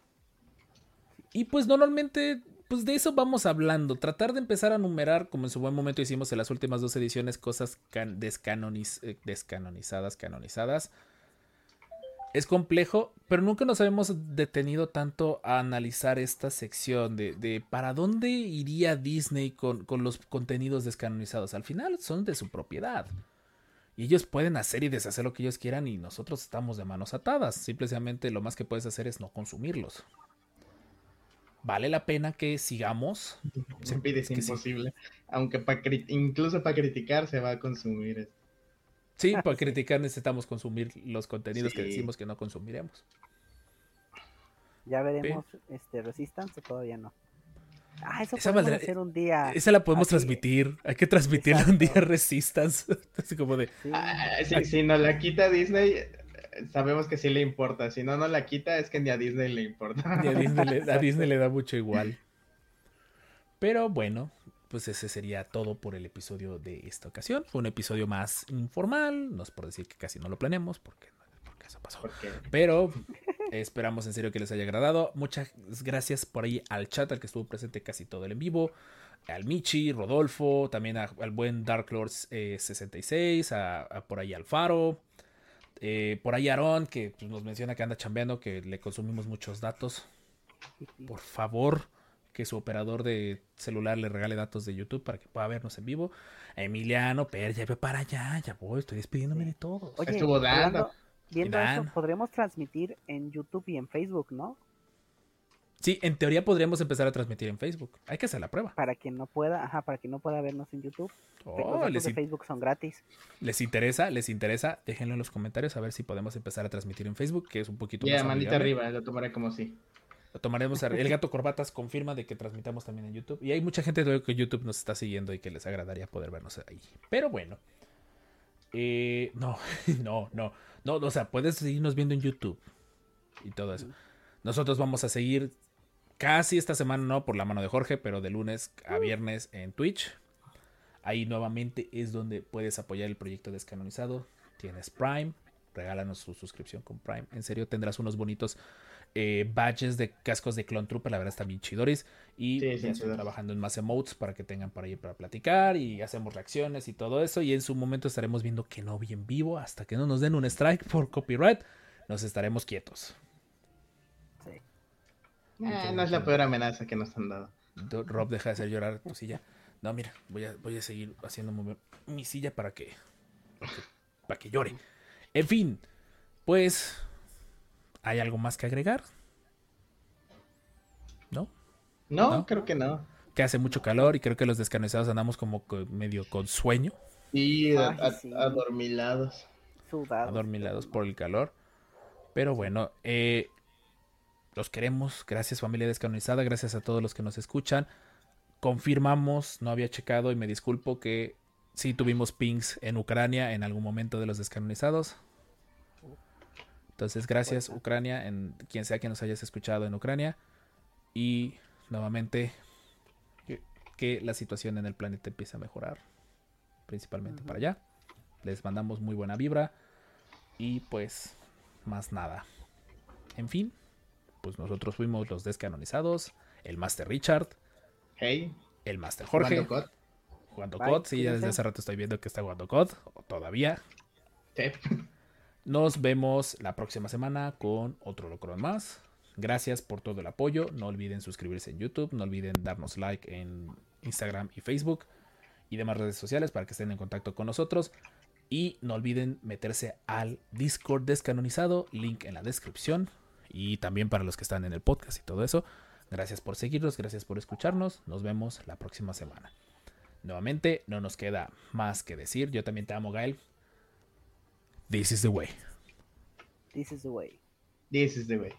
Y pues normalmente, pues de eso vamos hablando. Tratar de empezar a numerar, como en su buen momento hicimos en las últimas dos ediciones, cosas can- eh, descanonizadas, canonizadas. Es complejo, pero nunca nos habíamos detenido tanto a analizar esta sección de, de para dónde iría Disney con, con los contenidos descanonizados. Al final son de su propiedad. Y ellos pueden hacer y deshacer lo que ellos quieran y nosotros estamos de manos atadas. Simplemente lo más que puedes hacer es no consumirlos. Vale la pena que sigamos. Se pide es es que sí. imposible. Aunque pa incluso para criticar se va a consumir. esto. Sí, para criticar necesitamos consumir los contenidos que decimos que no consumiremos. Ya veremos este Resistance o todavía no. Ah, eso Esa podemos hacer un día. Esa la podemos así, transmitir. Hay que transmitirla un día. Resistance. Así como de. sí. Ah, si, si no la quita Disney, sabemos que sí le importa. Si no, no la quita, es que ni a Disney le importa. y a Disney, le, a Disney le da mucho igual. Pero bueno, pues ese sería todo por el episodio de esta ocasión. Fue un episodio más informal. No es por decir que casi no lo planeamos, porque, porque eso pasó. Pero esperamos en serio que les haya agradado. Muchas gracias por ahí al chat, al que estuvo presente casi todo el en vivo. Al Michi, Rodolfo, también a- al buen Dark Lords eh, 66, a, a por ahí Alfaro. eh, por ahí Aaron, que pues, nos menciona que anda chambeando, que le consumimos muchos datos. Por favor, que su operador de celular le regale datos de YouTube para que pueda vernos en vivo. A Emiliano, Per, ya ve para allá, ya voy, estoy despidiéndome de todos. Oye, Estuvo dando. hablando- viendo eso, podremos transmitir en YouTube y en Facebook, ¿no? Sí, en teoría podríamos empezar a transmitir en Facebook. Hay que hacer la prueba. Para quien no pueda, ajá, para quien no pueda vernos en YouTube. Oh, los datos les, de Facebook son gratis. les interesa, les interesa, déjenlo en los comentarios a ver si podemos empezar a transmitir en Facebook, que es un poquito ya, más manita amigable. arriba, lo tomaré como sí. Lo tomaremos. a- El gato corbatas confirma de que transmitamos también en YouTube. Y hay mucha gente que YouTube nos está siguiendo y que les agradaría poder vernos ahí. Pero bueno. Eh, no, no, no. No, o sea, puedes seguirnos viendo en YouTube. Y todo eso. Nosotros vamos a seguir casi esta semana, no por la mano de Jorge, pero de lunes a viernes en Twitch. Ahí nuevamente es donde puedes apoyar el proyecto descanonizado. Tienes Prime, regálanos su suscripción con Prime. En serio, tendrás unos bonitos eh, badges de cascos de Clone Trooper, la verdad están bien chidores. Y Sí, sin estoy trabajando en más emotes para que tengan para ir para platicar y hacemos reacciones y todo eso. Y en su momento estaremos viendo que no vi en vivo hasta que no nos den un strike por copyright. Nos estaremos quietos. Sí. Eh, no es la peor amenaza que nos han dado. Do- Rob, deja de hacer llorar tu silla. No, mira, voy a, voy a seguir haciendo mover mi silla para que, para que, para que llore. En fin, pues, ¿hay algo más que agregar? ¿No? No, ¿No? creo que no. Que hace mucho calor y creo que los descanonizados andamos como co- medio con sueño, Sí, a- Ay, a- sí. adormilados. Sudado. adormilados por el calor. Pero bueno, eh, los queremos. Gracias familia descanonizada, gracias a todos los que nos escuchan. Confirmamos, no había checado y me disculpo que sí tuvimos pings en Ucrania en algún momento de los descanonizados. Entonces, gracias Ucrania, en quien sea que nos hayas escuchado en Ucrania. Y nuevamente, que, la situación en el planeta empiece a mejorar, principalmente para allá. Les mandamos muy buena vibra. Y pues, más nada. En fin, pues nosotros fuimos los descanonizados. El Master Richard, Hey, el Master Jorge, Jugando COD. jugando Bye, COD. Sí, ya desde hace rato estoy viendo que está jugando COD. o Todavía. Sí. Nos vemos la próxima semana con otro locrón más. Gracias por todo el apoyo. No olviden suscribirse en YouTube. No olviden darnos like en Instagram y Facebook y demás redes sociales para que estén en contacto con nosotros. Y no olviden meterse al Discord descanonizado. Link en la descripción. Y también para los que están en el podcast y todo eso. Gracias por seguirnos. Gracias por escucharnos. Nos vemos la próxima semana. Nuevamente, no nos queda más que decir. Yo también te amo, Gael. This is the way. This is the way. This is the way.